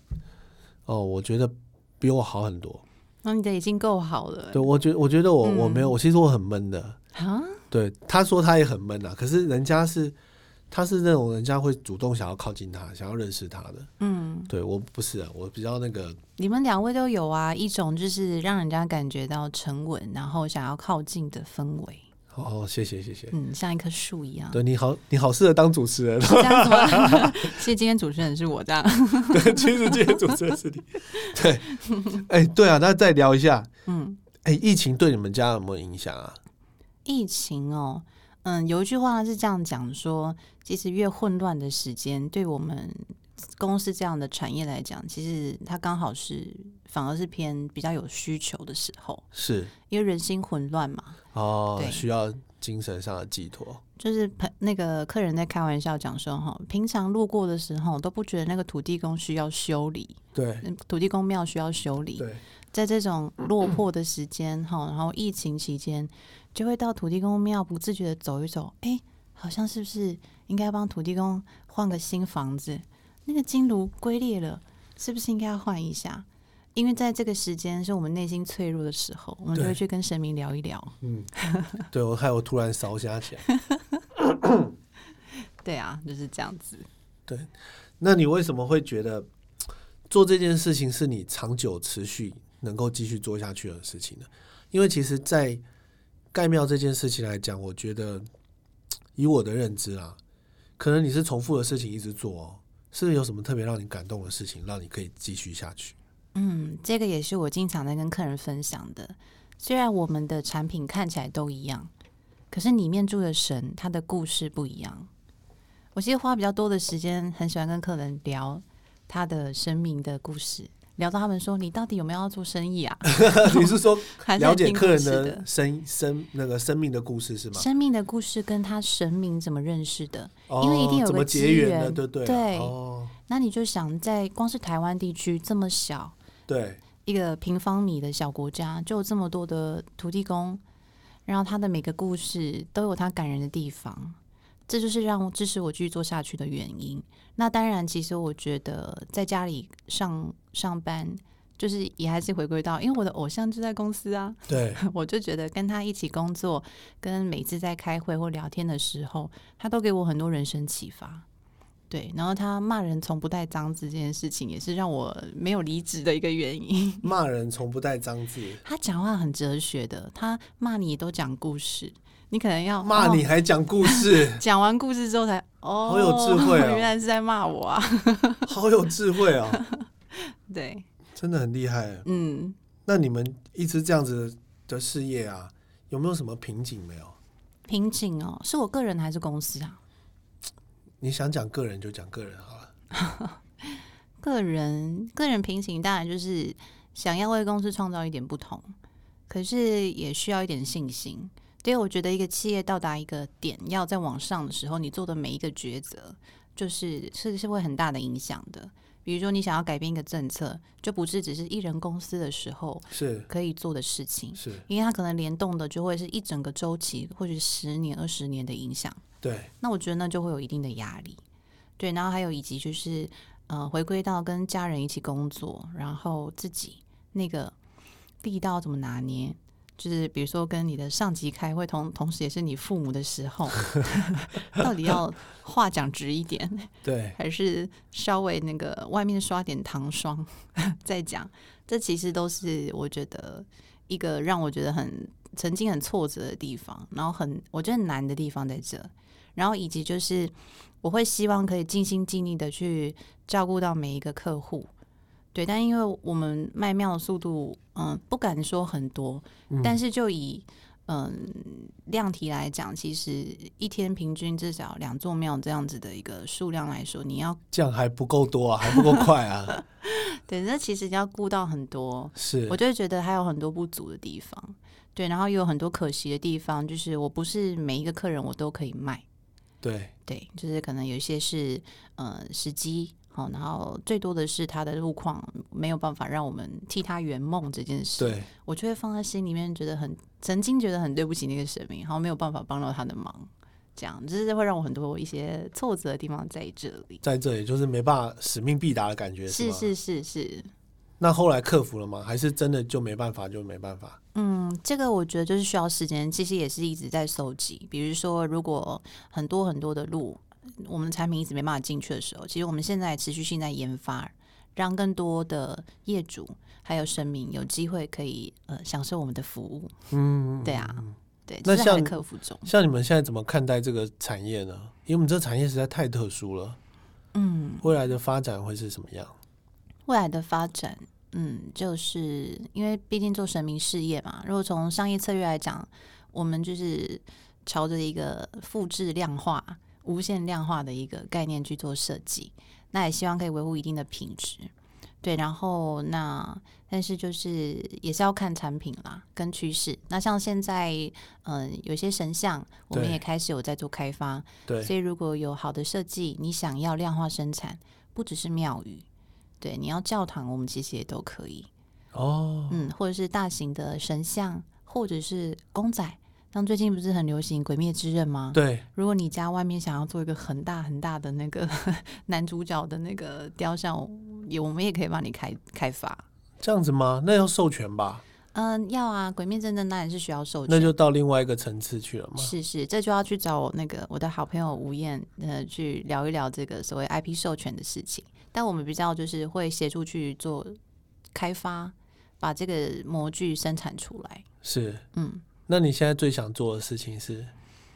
Speaker 1: 哦，我觉得比我好很多。
Speaker 2: 那你的已经够好了。
Speaker 1: 对，我觉我觉得我我没有，我其实我很闷的
Speaker 2: 啊。
Speaker 1: 对，他说他也很闷啊，可是人家是。他是那种人家会主动想要靠近他，想要认识他的。
Speaker 2: 嗯，
Speaker 1: 对我不是啊，我比较那个。
Speaker 2: 你们两位都有啊，一种就是让人家感觉到沉稳，然后想要靠近的氛围。
Speaker 1: 哦，谢谢谢谢。
Speaker 2: 嗯，像一棵树一样。
Speaker 1: 对，你好，你好适合当主持人。
Speaker 2: 这样子吗？*laughs* 其实今天主持人是我这样。
Speaker 1: 对，其实今天主持人是你。*laughs* 对，哎，对啊，那再聊一下。
Speaker 2: 嗯，
Speaker 1: 哎，疫情对你们家有没有影响啊？
Speaker 2: 疫情哦。嗯，有一句话是这样讲说，其实越混乱的时间，对我们公司这样的产业来讲，其实它刚好是反而是偏比较有需求的时候，
Speaker 1: 是
Speaker 2: 因为人心混乱嘛。
Speaker 1: 哦，需要精神上的寄托。
Speaker 2: 就是那个客人在开玩笑讲说，哈，平常路过的时候都不觉得那个土地公需要修理，
Speaker 1: 对，
Speaker 2: 土地公庙需要修理，
Speaker 1: 对，
Speaker 2: 在这种落魄的时间，哈，然后疫情期间。就会到土地公庙，不自觉的走一走，哎，好像是不是应该帮土地公换个新房子？那个金炉龟裂了，是不是应该要换一下？因为在这个时间是我们内心脆弱的时候，我们就会去跟神明聊一聊。
Speaker 1: 嗯，*laughs* 对我害我突然烧瞎起来。*coughs*
Speaker 2: 对啊，就是这样子。
Speaker 1: 对，那你为什么会觉得做这件事情是你长久持续能够继续做下去的事情呢？因为其实，在盖庙这件事情来讲，我觉得以我的认知啊，可能你是重复的事情一直做哦，是不是有什么特别让你感动的事情，让你可以继续下去？
Speaker 2: 嗯，这个也是我经常在跟客人分享的。虽然我们的产品看起来都一样，可是里面住的神，他的故事不一样。我其实花比较多的时间，很喜欢跟客人聊他的生命的故事。聊到他们说，你到底有没有要做生意啊？*laughs*
Speaker 1: 你是说了解客人
Speaker 2: 的
Speaker 1: 生生那个生命的故事是吗？
Speaker 2: 生命的故事跟他神明怎么认识的？因为一定有个
Speaker 1: 结
Speaker 2: 缘
Speaker 1: 的，对
Speaker 2: 对。
Speaker 1: 哦，
Speaker 2: 那你就想，在光是台湾地区这么小，
Speaker 1: 对
Speaker 2: 一个平方米的小国家，就有这么多的土地公，然后他的每个故事都有他感人的地方。这就是让我支持我继续做下去的原因。那当然，其实我觉得在家里上上班，就是也还是回归到，因为我的偶像就在公司啊。
Speaker 1: 对，*laughs*
Speaker 2: 我就觉得跟他一起工作，跟每次在开会或聊天的时候，他都给我很多人生启发。对，然后他骂人从不带脏字这件事情，也是让我没有离职的一个原因。*laughs*
Speaker 1: 骂人从不带脏字，
Speaker 2: 他讲话很哲学的，他骂你都讲故事，你可能要
Speaker 1: 骂你还讲故事，*laughs*
Speaker 2: 讲完故事之后才哦，
Speaker 1: 好有智慧哦，*laughs*
Speaker 2: 原来是在骂我啊，*laughs*
Speaker 1: 好有智慧哦，
Speaker 2: 对，
Speaker 1: 真的很厉害。
Speaker 2: 嗯，
Speaker 1: 那你们一直这样子的事业啊，有没有什么瓶颈没有？
Speaker 2: 瓶颈哦，是我个人还是公司啊？
Speaker 1: 你想讲个人就讲个人好了。
Speaker 2: 个人个人瓶颈当然就是想要为公司创造一点不同，可是也需要一点信心。因为我觉得一个企业到达一个点要在往上的时候，你做的每一个抉择，就是是是会很大的影响的。比如说你想要改变一个政策，就不是只是一人公司的时候
Speaker 1: 是
Speaker 2: 可以做的事情，
Speaker 1: 是
Speaker 2: 因为它可能联动的就会是一整个周期，或者十年、二十年的影响。
Speaker 1: 对，
Speaker 2: 那我觉得那就会有一定的压力，对，然后还有以及就是呃，回归到跟家人一起工作，然后自己那个力道怎么拿捏，就是比如说跟你的上级开会，同同时也是你父母的时候，*laughs* 到底要话讲直一点，
Speaker 1: 对，
Speaker 2: 还是稍微那个外面刷点糖霜 *laughs* 再讲？这其实都是我觉得一个让我觉得很曾经很挫折的地方，然后很我觉得很难的地方在这。然后以及就是，我会希望可以尽心尽力的去照顾到每一个客户，对。但因为我们卖庙的速度，嗯，不敢说很多，但是就以嗯量体来讲，其实一天平均至少两座庙这样子的一个数量来说，你要
Speaker 1: 这样还不够多啊，还不够快啊。*laughs*
Speaker 2: 对，那其实要顾到很多，
Speaker 1: 是，
Speaker 2: 我就会觉得还有很多不足的地方，对。然后也有很多可惜的地方，就是我不是每一个客人我都可以卖。
Speaker 1: 对
Speaker 2: 对，就是可能有一些是呃时机好，然后最多的是他的路况没有办法让我们替他圆梦这件事，
Speaker 1: 对
Speaker 2: 我就会放在心里面，觉得很曾经觉得很对不起那个神明，然后没有办法帮到他的忙，这样就是会让我很多一些挫折的地方在这里，
Speaker 1: 在这里就是没办法使命必达的感觉，
Speaker 2: 是是是是。
Speaker 1: 那后来克服了吗？还是真的就没办法，就没办法？
Speaker 2: 嗯，这个我觉得就是需要时间，其实也是一直在收集。比如说，如果很多很多的路，我们的产品一直没办法进去的时候，其实我们现在持续性在研发，让更多的业主还有神明有机会可以呃享受我们的服务。嗯，对啊，对。
Speaker 1: 那像
Speaker 2: 客服中，
Speaker 1: 像你们现在怎么看待这个产业呢？因为我们这个产业实在太特殊了。嗯，未来的发展会是什么样？
Speaker 2: 未来的发展。嗯，就是因为毕竟做神明事业嘛。如果从商业策略来讲，我们就是朝着一个复制量化、无限量化的一个概念去做设计。那也希望可以维护一定的品质，对。然后那但是就是也是要看产品啦，跟趋势。那像现在，嗯，有些神像我们也开始有在做开发，
Speaker 1: 对。
Speaker 2: 所以如果有好的设计，你想要量化生产，不只是庙宇。对，你要教堂，我们其实也都可以哦。嗯，或者是大型的神像，或者是公仔。像最近不是很流行《鬼灭之刃》吗？
Speaker 1: 对。
Speaker 2: 如果你家外面想要做一个很大很大的那个 *laughs* 男主角的那个雕像，也我们也可以帮你开开发。
Speaker 1: 这样子吗？那要授权吧？
Speaker 2: 嗯，要啊。《鬼灭之刃》当然是需要授权，
Speaker 1: 那就到另外一个层次去了吗？
Speaker 2: 是是，这就要去找我那个我的好朋友吴燕呃，去聊一聊这个所谓 IP 授权的事情。但我们比较就是会协助去做开发，把这个模具生产出来。
Speaker 1: 是，嗯，那你现在最想做的事情是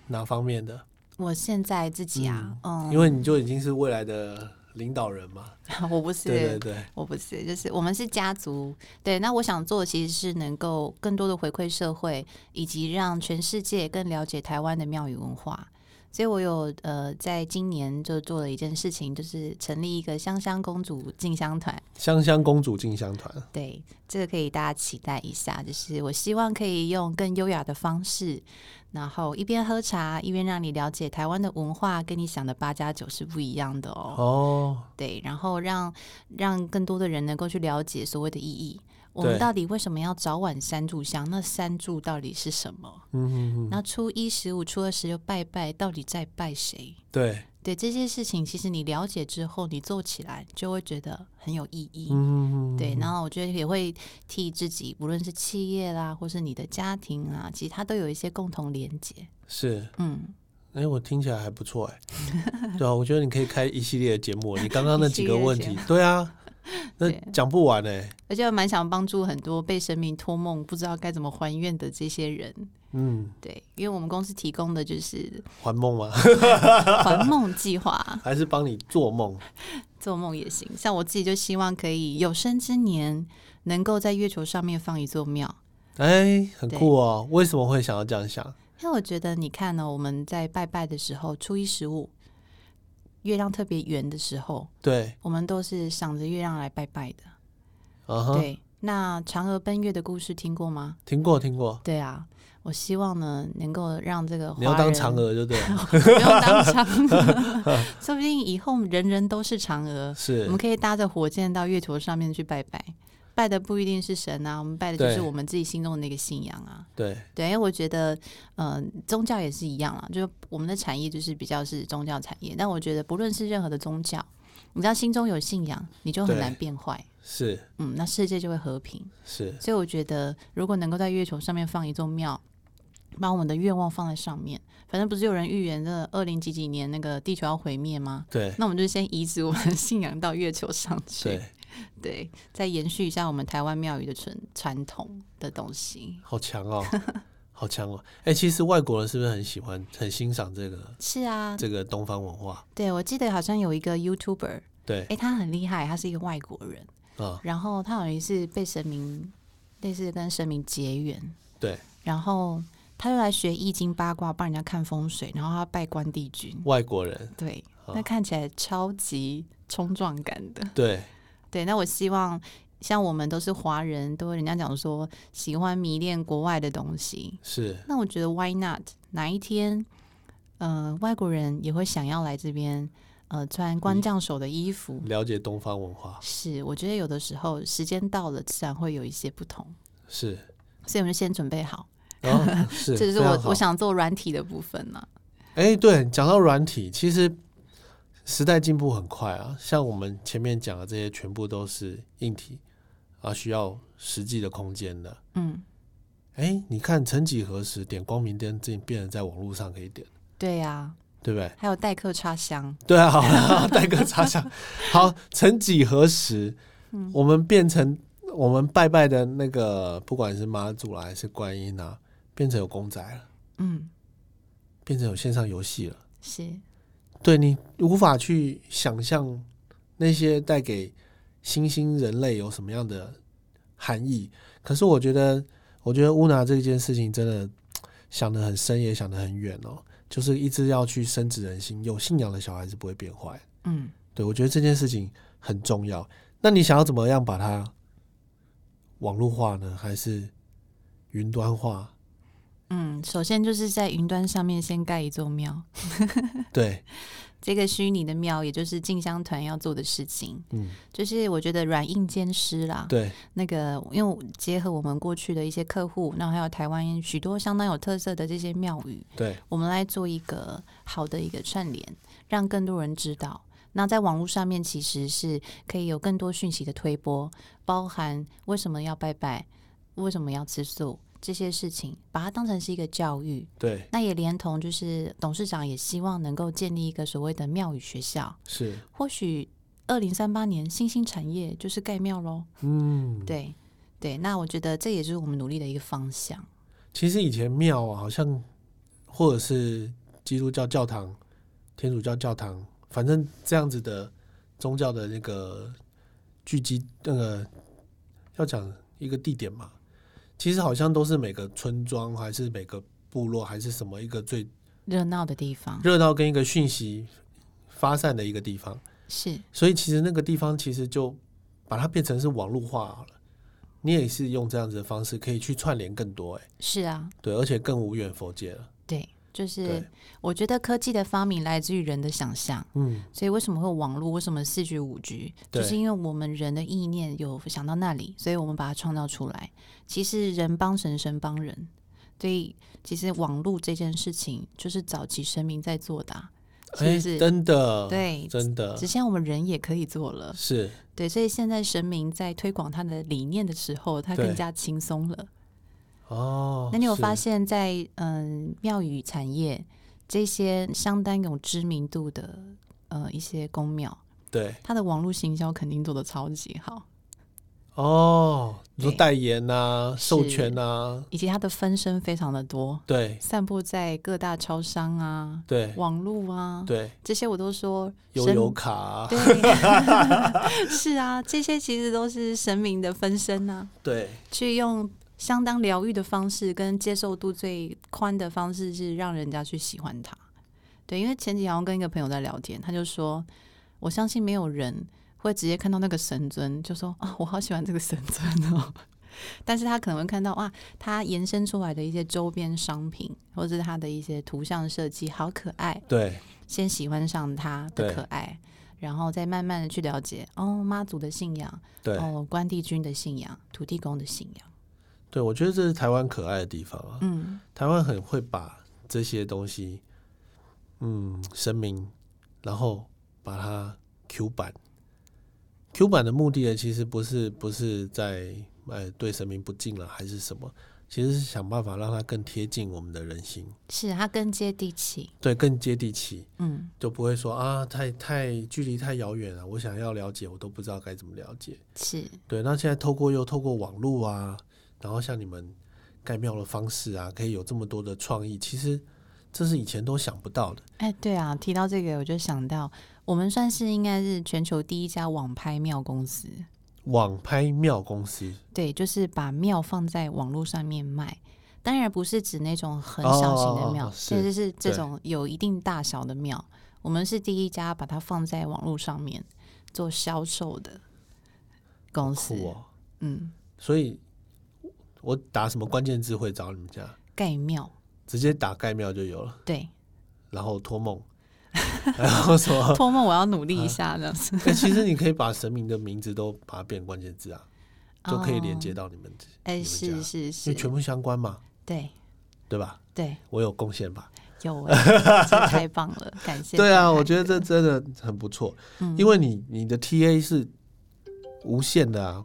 Speaker 1: 哪方面的？
Speaker 2: 我现在自己啊，嗯，
Speaker 1: 因为你就已经是未来的领导人嘛。*laughs*
Speaker 2: 我不是，
Speaker 1: 对对对，
Speaker 2: 我不是，就是我们是家族。对，那我想做的其实是能够更多的回馈社会，以及让全世界更了解台湾的庙宇文化。所以，我有呃，在今年就做了一件事情，就是成立一个香香公主进香团。
Speaker 1: 香香公主进香团，
Speaker 2: 对，这个可以大家期待一下。就是我希望可以用更优雅的方式，然后一边喝茶，一边让你了解台湾的文化，跟你想的八加九是不一样的哦。哦，对，然后让让更多的人能够去了解所谓的意义。我们到底为什么要早晚三炷香？那三炷到底是什么？嗯嗯嗯。那初一十五、初二十六拜拜，到底在拜谁？
Speaker 1: 对
Speaker 2: 对，这些事情其实你了解之后，你做起来就会觉得很有意义。嗯嗯对，然后我觉得也会替自己，无论是企业啦，或是你的家庭啊，其实它都有一些共同连接。
Speaker 1: 是，嗯。哎，我听起来还不错哎，*laughs* 对啊，我觉得你可以开一系列的节目。你刚刚那几个问题，对啊，那讲不完哎。
Speaker 2: 而且蛮想帮助很多被神明托梦不知道该怎么还愿的这些人。嗯，对，因为我们公司提供的就是
Speaker 1: 还梦吗？*laughs*
Speaker 2: 还梦计划，
Speaker 1: 还是帮你做梦？
Speaker 2: 做梦也行。像我自己就希望可以有生之年能够在月球上面放一座庙。
Speaker 1: 哎，很酷哦！为什么会想要这样想？
Speaker 2: 因为我觉得，你看呢，我们在拜拜的时候，初一十五，月亮特别圆的时候，
Speaker 1: 对，
Speaker 2: 我们都是赏着月亮来拜拜的。啊对，那嫦娥奔月的故事听过吗？
Speaker 1: 听过，听过。
Speaker 2: 对啊，我希望呢，能够让这个
Speaker 1: 你要当嫦娥，就对了，*laughs*
Speaker 2: 不用当嫦娥，*laughs* 说不定以后人人都是嫦娥，
Speaker 1: 是，
Speaker 2: 我们可以搭着火箭到月球上面去拜拜。拜的不一定是神啊，我们拜的就是我们自己心中的那个信仰啊。
Speaker 1: 对
Speaker 2: 对，因为我觉得，嗯，宗教也是一样啦，就是我们的产业就是比较是宗教产业。但我觉得，不论是任何的宗教，你知道心中有信仰，你就很难变坏。
Speaker 1: 是，
Speaker 2: 嗯，那世界就会和平。
Speaker 1: 是，
Speaker 2: 所以我觉得，如果能够在月球上面放一座庙，把我们的愿望放在上面，反正不是有人预言的二零几几年那个地球要毁灭吗？
Speaker 1: 对，
Speaker 2: 那我们就先移植我们的信仰到月球上去。
Speaker 1: 对。*laughs*
Speaker 2: 对，再延续一下我们台湾庙宇的传传统的东西，
Speaker 1: 好强哦，好强哦！哎，其实外国人是不是很喜欢、很欣赏这个？
Speaker 2: 是啊，
Speaker 1: 这个东方文化。
Speaker 2: 对，我记得好像有一个 YouTuber，
Speaker 1: 对，
Speaker 2: 哎，他很厉害，他是一个外国人啊，然后他好像是被神明类似跟神明结缘，
Speaker 1: 对，
Speaker 2: 然后他就来学易经八卦，帮人家看风水，然后他拜关帝君，
Speaker 1: 外国人，
Speaker 2: 对，那看起来超级冲撞感的，
Speaker 1: 对。
Speaker 2: 对，那我希望像我们都是华人，都人家讲说喜欢迷恋国外的东西，
Speaker 1: 是。
Speaker 2: 那我觉得 Why not？哪一天，呃，外国人也会想要来这边，呃，穿官将手的衣服，
Speaker 1: 了解东方文化。
Speaker 2: 是，我觉得有的时候时间到了，自然会有一些不同。
Speaker 1: 是，
Speaker 2: 所以我们就先准备好。*laughs*
Speaker 1: 是，
Speaker 2: 这是我我想做软体的部分呢。
Speaker 1: 哎，对，讲到软体，其实。时代进步很快啊，像我们前面讲的这些，全部都是硬体啊，需要实际的空间的。嗯，哎，你看，曾几何时，点光明灯这变成在网络上可以点。
Speaker 2: 对呀，
Speaker 1: 对不对？
Speaker 2: 还有代客插香。
Speaker 1: 对啊，好，*laughs* 代客插香。*laughs* 好，曾几何时，我们变成我们拜拜的那个，不管是妈祖啦还是观音啊，变成有公仔了。嗯，变成有线上游戏了。
Speaker 2: 是。
Speaker 1: 对你无法去想象那些带给新兴人类有什么样的含义。可是我觉得，我觉得乌拿这件事情真的想得很深，也想得很远哦。就是一直要去深植人心，有信仰的小孩子不会变坏。嗯，对，我觉得这件事情很重要。那你想要怎么样把它网络化呢？还是云端化？
Speaker 2: 嗯，首先就是在云端上面先盖一座庙。*laughs*
Speaker 1: 对，
Speaker 2: 这个虚拟的庙，也就是静香团要做的事情。嗯，就是我觉得软硬兼施啦。
Speaker 1: 对，
Speaker 2: 那个因为结合我们过去的一些客户，然后还有台湾许多相当有特色的这些庙宇，
Speaker 1: 对，
Speaker 2: 我们来做一个好的一个串联，让更多人知道。那在网络上面，其实是可以有更多讯息的推播，包含为什么要拜拜，为什么要吃素。这些事情，把它当成是一个教育，
Speaker 1: 对，
Speaker 2: 那也连同就是董事长也希望能够建立一个所谓的庙宇学校，
Speaker 1: 是，
Speaker 2: 或许二零三八年新兴产业就是盖庙喽，嗯，对对，那我觉得这也是我们努力的一个方向。
Speaker 1: 其实以前庙啊，好像或者是基督教教堂、天主教教堂，反正这样子的宗教的那个聚集，那个要讲一个地点嘛。其实好像都是每个村庄，还是每个部落，还是什么一个最
Speaker 2: 热闹的地方，
Speaker 1: 热闹跟一个讯息发散的一个地方。
Speaker 2: 是，
Speaker 1: 所以其实那个地方其实就把它变成是网络化了。你也是用这样子的方式，可以去串联更多。哎，
Speaker 2: 是啊，
Speaker 1: 对，而且更无远佛界了。
Speaker 2: 对。就是我觉得科技的发明来自于人的想象，嗯，所以为什么会有网络？为什么四 G、五 G？就是因为我们人的意念有想到那里，所以我们把它创造出来。其实人帮神，神帮人，所以其实网络这件事情就是早期神明在做的，
Speaker 1: 哎，真的，
Speaker 2: 对，
Speaker 1: 真的，
Speaker 2: 只像我们人也可以做了，
Speaker 1: 是
Speaker 2: 对，所以现在神明在推广他的理念的时候，他更加轻松了。哦，那你有发现，在嗯庙宇产业这些相当有知名度的呃一些公庙，
Speaker 1: 对，
Speaker 2: 它的网络行销肯定做的超级好。
Speaker 1: 哦，你说代言呐、授权呐，
Speaker 2: 以及它的分身非常的多，
Speaker 1: 对
Speaker 2: 散布在各大超商啊、
Speaker 1: 对
Speaker 2: 网络啊，
Speaker 1: 对，
Speaker 2: 这些我都说
Speaker 1: 悠游卡啊，
Speaker 2: 对，*laughs* *laughs* 是啊，这些其实都是神明的分身啊，
Speaker 1: 对。
Speaker 2: 去用相当疗愈的方式跟接受度最宽的方式，是让人家去喜欢他。对，因为前几天我跟一个朋友在聊天，他就说，我相信没有人。会直接看到那个神尊，就说啊，我好喜欢这个神尊哦。*laughs* 但是他可能会看到哇，他延伸出来的一些周边商品，或者是他的一些图像设计，好可爱。
Speaker 1: 对，
Speaker 2: 先喜欢上他的可爱，然后再慢慢的去了解哦，妈祖的信仰，
Speaker 1: 对，
Speaker 2: 哦，关帝君的信仰，土地公的信仰。
Speaker 1: 对，我觉得这是台湾可爱的地方啊。嗯，台湾很会把这些东西，嗯，神明，然后把它 Q 版。Q 版的目的呢，其实不是不是在呃对神明不敬了，还是什么？其实是想办法让它更贴近我们的人心，
Speaker 2: 是它更接地气，
Speaker 1: 对，更接地气，
Speaker 2: 嗯，
Speaker 1: 就不会说啊太太距离太遥远了，我想要了解，我都不知道该怎么了解，
Speaker 2: 是
Speaker 1: 对。那现在透过又透过网络啊，然后像你们盖庙的方式啊，可以有这么多的创意，其实这是以前都想不到的。
Speaker 2: 哎，对啊，提到这个我就想到。我们算是应该是全球第一家网拍庙公司。
Speaker 1: 网拍庙公司，
Speaker 2: 对，就是把庙放在网络上面卖。当然不是指那种很小型的庙，甚至是这种有一定大小的庙。我们是第一家把它放在网络上面做销售的公司。
Speaker 1: 哦，
Speaker 2: 嗯。
Speaker 1: 所以，我打什么关键字会找你们家？
Speaker 2: 盖庙，
Speaker 1: 直接打盖庙就有了。
Speaker 2: 对。
Speaker 1: 然后托梦。*laughs* 然后说 *laughs*
Speaker 2: 托梦，我要努力一下这样子。
Speaker 1: 哎，其实你可以把神明的名字都把它变关键字啊，就可以连接到你们。
Speaker 2: 哎，是是是，
Speaker 1: 因为全部相关嘛。
Speaker 2: 对，
Speaker 1: 对吧？
Speaker 2: 对，
Speaker 1: 我有贡献吧？
Speaker 2: 有哎，太棒了，感谢。*laughs*
Speaker 1: 对啊，我觉得这真的很不错，因为你你的 TA 是无限的啊，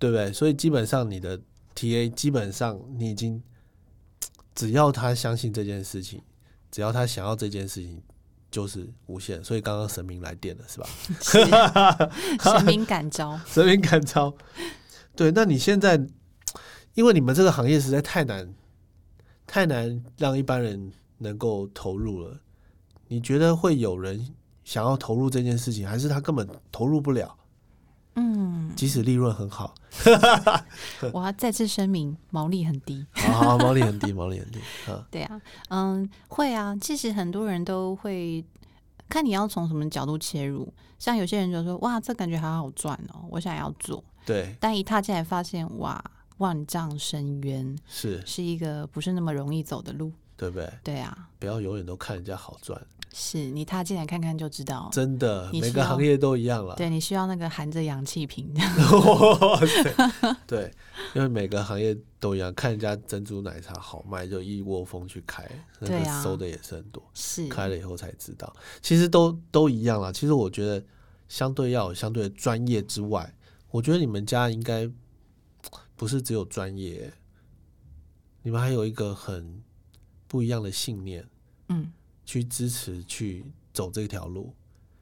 Speaker 1: 对不对？所以基本上你的 TA 基本上你已经 *tsk* 只要他相信这件事情。只要他想要这件事情，就是无限。所以刚刚神明来电了，是吧？*laughs*
Speaker 2: 神明感召，*laughs*
Speaker 1: 神明感召。对，那你现在，因为你们这个行业实在太难，太难让一般人能够投入了。你觉得会有人想要投入这件事情，还是他根本投入不了？
Speaker 2: 嗯，
Speaker 1: 即使利润很好，*laughs*
Speaker 2: 我要再次声明，毛利很低。
Speaker 1: 好，毛利很低，毛利很低。*laughs*
Speaker 2: 对啊，嗯，会啊。其实很多人都会看你要从什么角度切入。像有些人就说：“哇，这感觉好好赚哦，我想要做。”
Speaker 1: 对。
Speaker 2: 但一踏进来，发现哇，万丈深渊，
Speaker 1: 是
Speaker 2: 是一个不是那么容易走的路，
Speaker 1: 对不对？
Speaker 2: 对啊，
Speaker 1: 不要永远都看人家好赚。
Speaker 2: 是你踏进来看看就知道，
Speaker 1: 真的，每个行业都一样了。
Speaker 2: 对你需要那个含着氧气瓶 *laughs* 的。
Speaker 1: 对，因为每个行业都一样，看人家珍珠奶茶好卖，就一窝蜂去开，那个收的也是很多。
Speaker 2: 是
Speaker 1: 开了以后才知道，其实都都一样啦。其实我觉得，相对要有相对的专业之外，我觉得你们家应该不是只有专业，你们还有一个很不一样的信念。
Speaker 2: 嗯。
Speaker 1: 去支持去走这条路，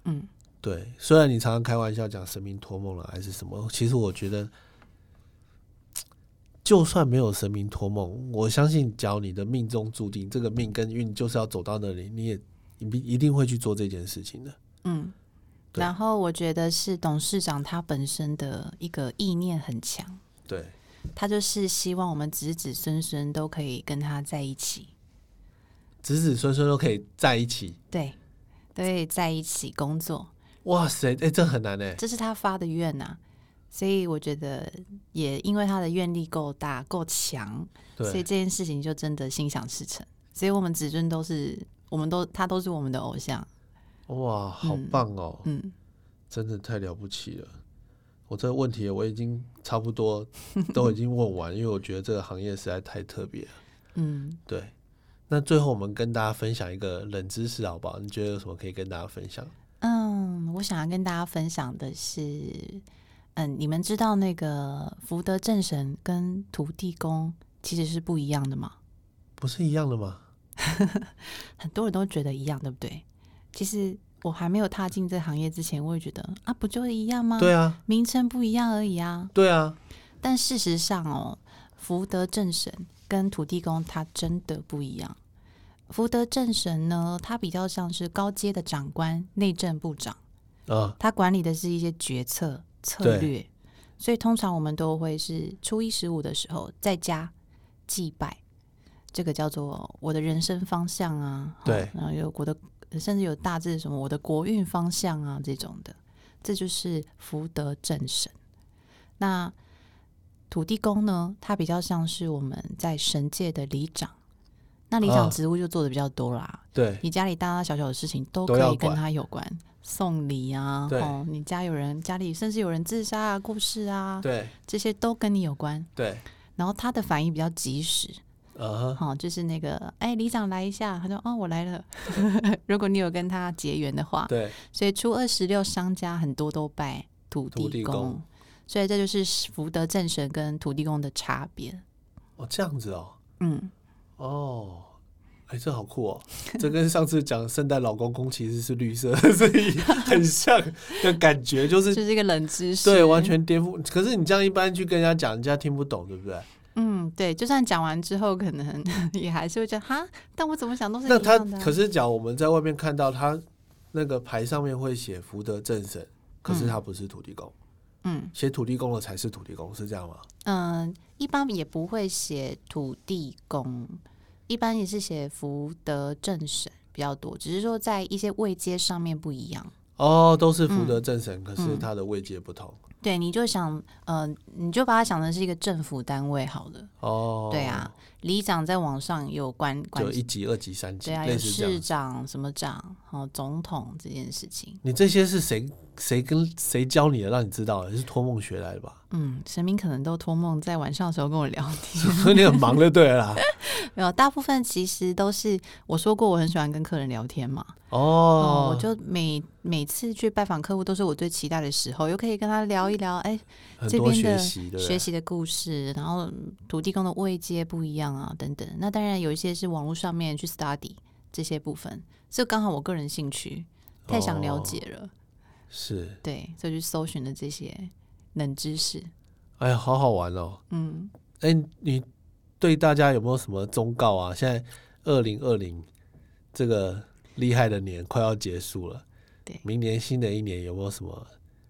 Speaker 2: 嗯，
Speaker 1: 对。虽然你常常开玩笑讲神明托梦了还是什么，其实我觉得，就算没有神明托梦，我相信，只要你的命中注定，这个命跟运就是要走到那里，你也一一定会去做这件事情的。
Speaker 2: 嗯，然后我觉得是董事长他本身的一个意念很强，
Speaker 1: 对，
Speaker 2: 他就是希望我们子子孙孙都可以跟他在一起。
Speaker 1: 子子孙孙都可以在一起，
Speaker 2: 对，都可以在一起工作。
Speaker 1: 哇塞，哎，这很难哎，
Speaker 2: 这是他发的愿呐，所以我觉得也因为他的愿力够大够强，所以这件事情就真的心想事成。所以我们子孙都是，我们都他都是我们的偶像。
Speaker 1: 哇，好棒哦，
Speaker 2: 嗯，
Speaker 1: 真的太了不起了。我这个问题我已经差不多都已经问完，因为我觉得这个行业实在太特别。
Speaker 2: 嗯，
Speaker 1: 对。那最后我们跟大家分享一个冷知识好不好？你觉得有什么可以跟大家分享？
Speaker 2: 嗯，我想要跟大家分享的是，嗯，你们知道那个福德正神跟土地公其实是不一样的吗？
Speaker 1: 不是一样的吗？*laughs*
Speaker 2: 很多人都觉得一样，对不对？其实我还没有踏进这行业之前，我也觉得啊，不就是一样吗？
Speaker 1: 对啊，
Speaker 2: 名称不一样而已啊。
Speaker 1: 对啊，
Speaker 2: 但事实上哦，福德正神跟土地公他真的不一样。福德正神呢，他比较像是高阶的长官，内政部长啊，他管理的是一些决策策略，所以通常我们都会是初一十五的时候在家祭拜，这个叫做我的人生方向啊，
Speaker 1: 对，
Speaker 2: 然后有我的甚至有大致什么我的国运方向啊这种的，这就是福德正神。那土地公呢，他比较像是我们在神界的里长。那里长职务就做的比较多啦，
Speaker 1: 对，
Speaker 2: 你家里大大小小的事情都可以跟他有关，送礼啊，哦，你家有人家里甚至有人自杀啊、故事啊，
Speaker 1: 对，
Speaker 2: 这些都跟你有关，
Speaker 1: 对。
Speaker 2: 然后他的反应比较及时，
Speaker 1: 啊，
Speaker 2: 好，就是那个，哎，里长来一下，他说，哦，我来了。*laughs* 如果你有跟他结缘的话，
Speaker 1: 对，
Speaker 2: 所以初二十六商家很多都拜土地公，所以这就是福德正神跟土地公的差别。
Speaker 1: 哦，这样子
Speaker 2: 哦，嗯。
Speaker 1: 哦，哎，这好酷哦！这跟上次讲圣诞老公公其实是绿色，*laughs* 所以很像的感觉，就是
Speaker 2: 就是一个冷知识，
Speaker 1: 对，完全颠覆。可是你这样一般去跟人家讲，人家听不懂，对不对？
Speaker 2: 嗯，对。就算讲完之后，可能 *laughs* 也还是会讲哈，但我怎么想都是
Speaker 1: 那他可是讲我们在外面看到他那个牌上面会写福德正神，可是他不是土地公。
Speaker 2: 嗯，
Speaker 1: 写土地公的才是土地公，是这样吗？
Speaker 2: 嗯，一般也不会写土地公，一般也是写福德正神比较多，只是说在一些位阶上面不一样。
Speaker 1: 哦，都是福德正神，可是它的位阶不同。
Speaker 2: 对，你就想，呃，你就把它想成是一个政府单位好了。
Speaker 1: 哦，
Speaker 2: 对啊，里长在网上有关，
Speaker 1: 就一级、二级、三级，
Speaker 2: 对啊，有市长、什么长，哦，总统这件事情。
Speaker 1: 你这些是谁？谁跟谁教你的？让你知道的，是托梦学来的吧？
Speaker 2: 嗯，神明可能都托梦在晚上的时候跟我聊天，*laughs*
Speaker 1: 所以你很忙就对了。*laughs*
Speaker 2: 没有，大部分其实都是我说过，我很喜欢跟客人聊天嘛。
Speaker 1: 哦，
Speaker 2: 我就每每次去拜访客户，都是我最期待的时候，又可以跟他聊一聊，哎，这边的学习的故事，然后土地公的位阶不一样啊，等等。那当然有一些是网络上面去 study 这些部分，这刚好我个人兴趣，太想了解了。
Speaker 1: 是
Speaker 2: 对，就去搜寻的这些冷知识。
Speaker 1: 哎呀，好好玩
Speaker 2: 哦！嗯，
Speaker 1: 哎，你对大家有没有什么忠告啊？现在二零二零这个厉害的年快要结束了，
Speaker 2: 对，
Speaker 1: 明年新的一年有没有什么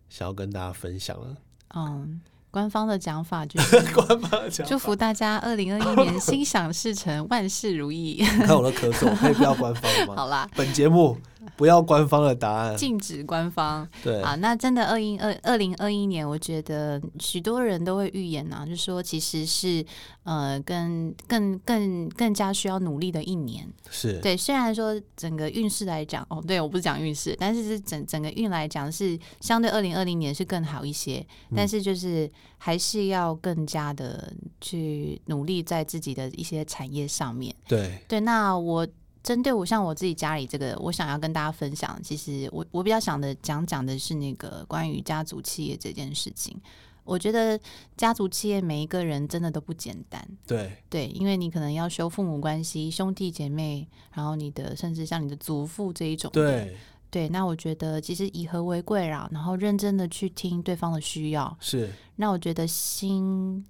Speaker 1: 想要跟大家分享的？
Speaker 2: 嗯。官方的讲法就是，*laughs*
Speaker 1: 官方的讲
Speaker 2: 祝福大家二零二一年心想事成，万事如意。
Speaker 1: 看我的咳嗽，可以不要官方吗？*laughs*
Speaker 2: 好啦，
Speaker 1: 本节目不要官方的答案，
Speaker 2: 禁止官方。
Speaker 1: 对
Speaker 2: 啊，那真的二一二二零二一年，我觉得许多人都会预言呐，就说其实是呃，更更更更加需要努力的一年。
Speaker 1: 是
Speaker 2: 对，虽然说整个运势来讲，哦，对，我不是讲运势，但是是整整个运来讲是相对二零二零年是更好一些，但是就是。还是要更加的去努力在自己的一些产业上面。
Speaker 1: 对
Speaker 2: 对，那我针对我像我自己家里这个，我想要跟大家分享，其实我我比较想的讲讲的是那个关于家族企业这件事情。我觉得家族企业每一个人真的都不简单。
Speaker 1: 对
Speaker 2: 对，因为你可能要修父母关系、兄弟姐妹，然后你的甚至像你的祖父这一种。
Speaker 1: 对。
Speaker 2: 对，那我觉得其实以和为贵啦，然后认真的去听对方的需要。
Speaker 1: 是，
Speaker 2: 那我觉得心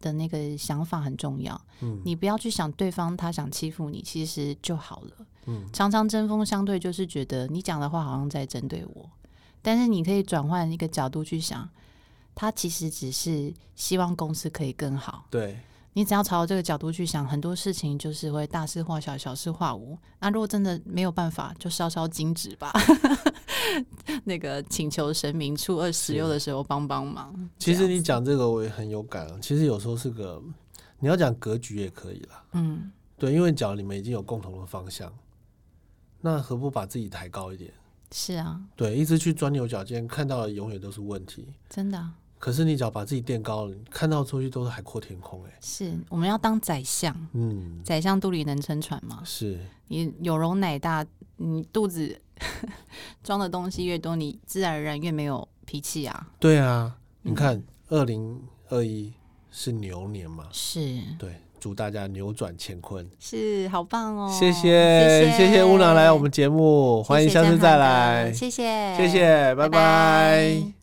Speaker 2: 的那个想法很重要。嗯，你不要去想对方他想欺负你，其实就好了。
Speaker 1: 嗯，
Speaker 2: 常常针锋相对，就是觉得你讲的话好像在针对我，但是你可以转换一个角度去想，他其实只是希望公司可以更好。
Speaker 1: 对。
Speaker 2: 你只要朝这个角度去想，很多事情就是会大事化小，小事化无。那如果真的没有办法，就烧烧金纸吧。*laughs* 那个请求神明初二十六的时候帮帮忙。
Speaker 1: 其实你讲这个我也很有感。啊其实有时候是个你要讲格局也可以啦。
Speaker 2: 嗯，
Speaker 1: 对，因为讲你们已经有共同的方向，那何不把自己抬高一点？
Speaker 2: 是啊，
Speaker 1: 对，一直去钻牛角尖，看到的永远都是问题。
Speaker 2: 真的。
Speaker 1: 可是你只要把自己垫高了，看到出去都是海阔天空。哎，
Speaker 2: 是我们要当宰相，
Speaker 1: 嗯，
Speaker 2: 宰相肚里能撑船吗？
Speaker 1: 是
Speaker 2: 你有容乃大，你肚子 *laughs* 装的东西越多，你自然而然越没有脾气啊。
Speaker 1: 对啊，你看二零二一是牛年嘛，
Speaker 2: 是
Speaker 1: 对，祝大家扭转乾坤，
Speaker 2: 是好棒哦！
Speaker 1: 谢谢谢谢乌朗来我们节目，欢迎下次再来，
Speaker 2: 谢谢
Speaker 1: 谢谢，拜拜。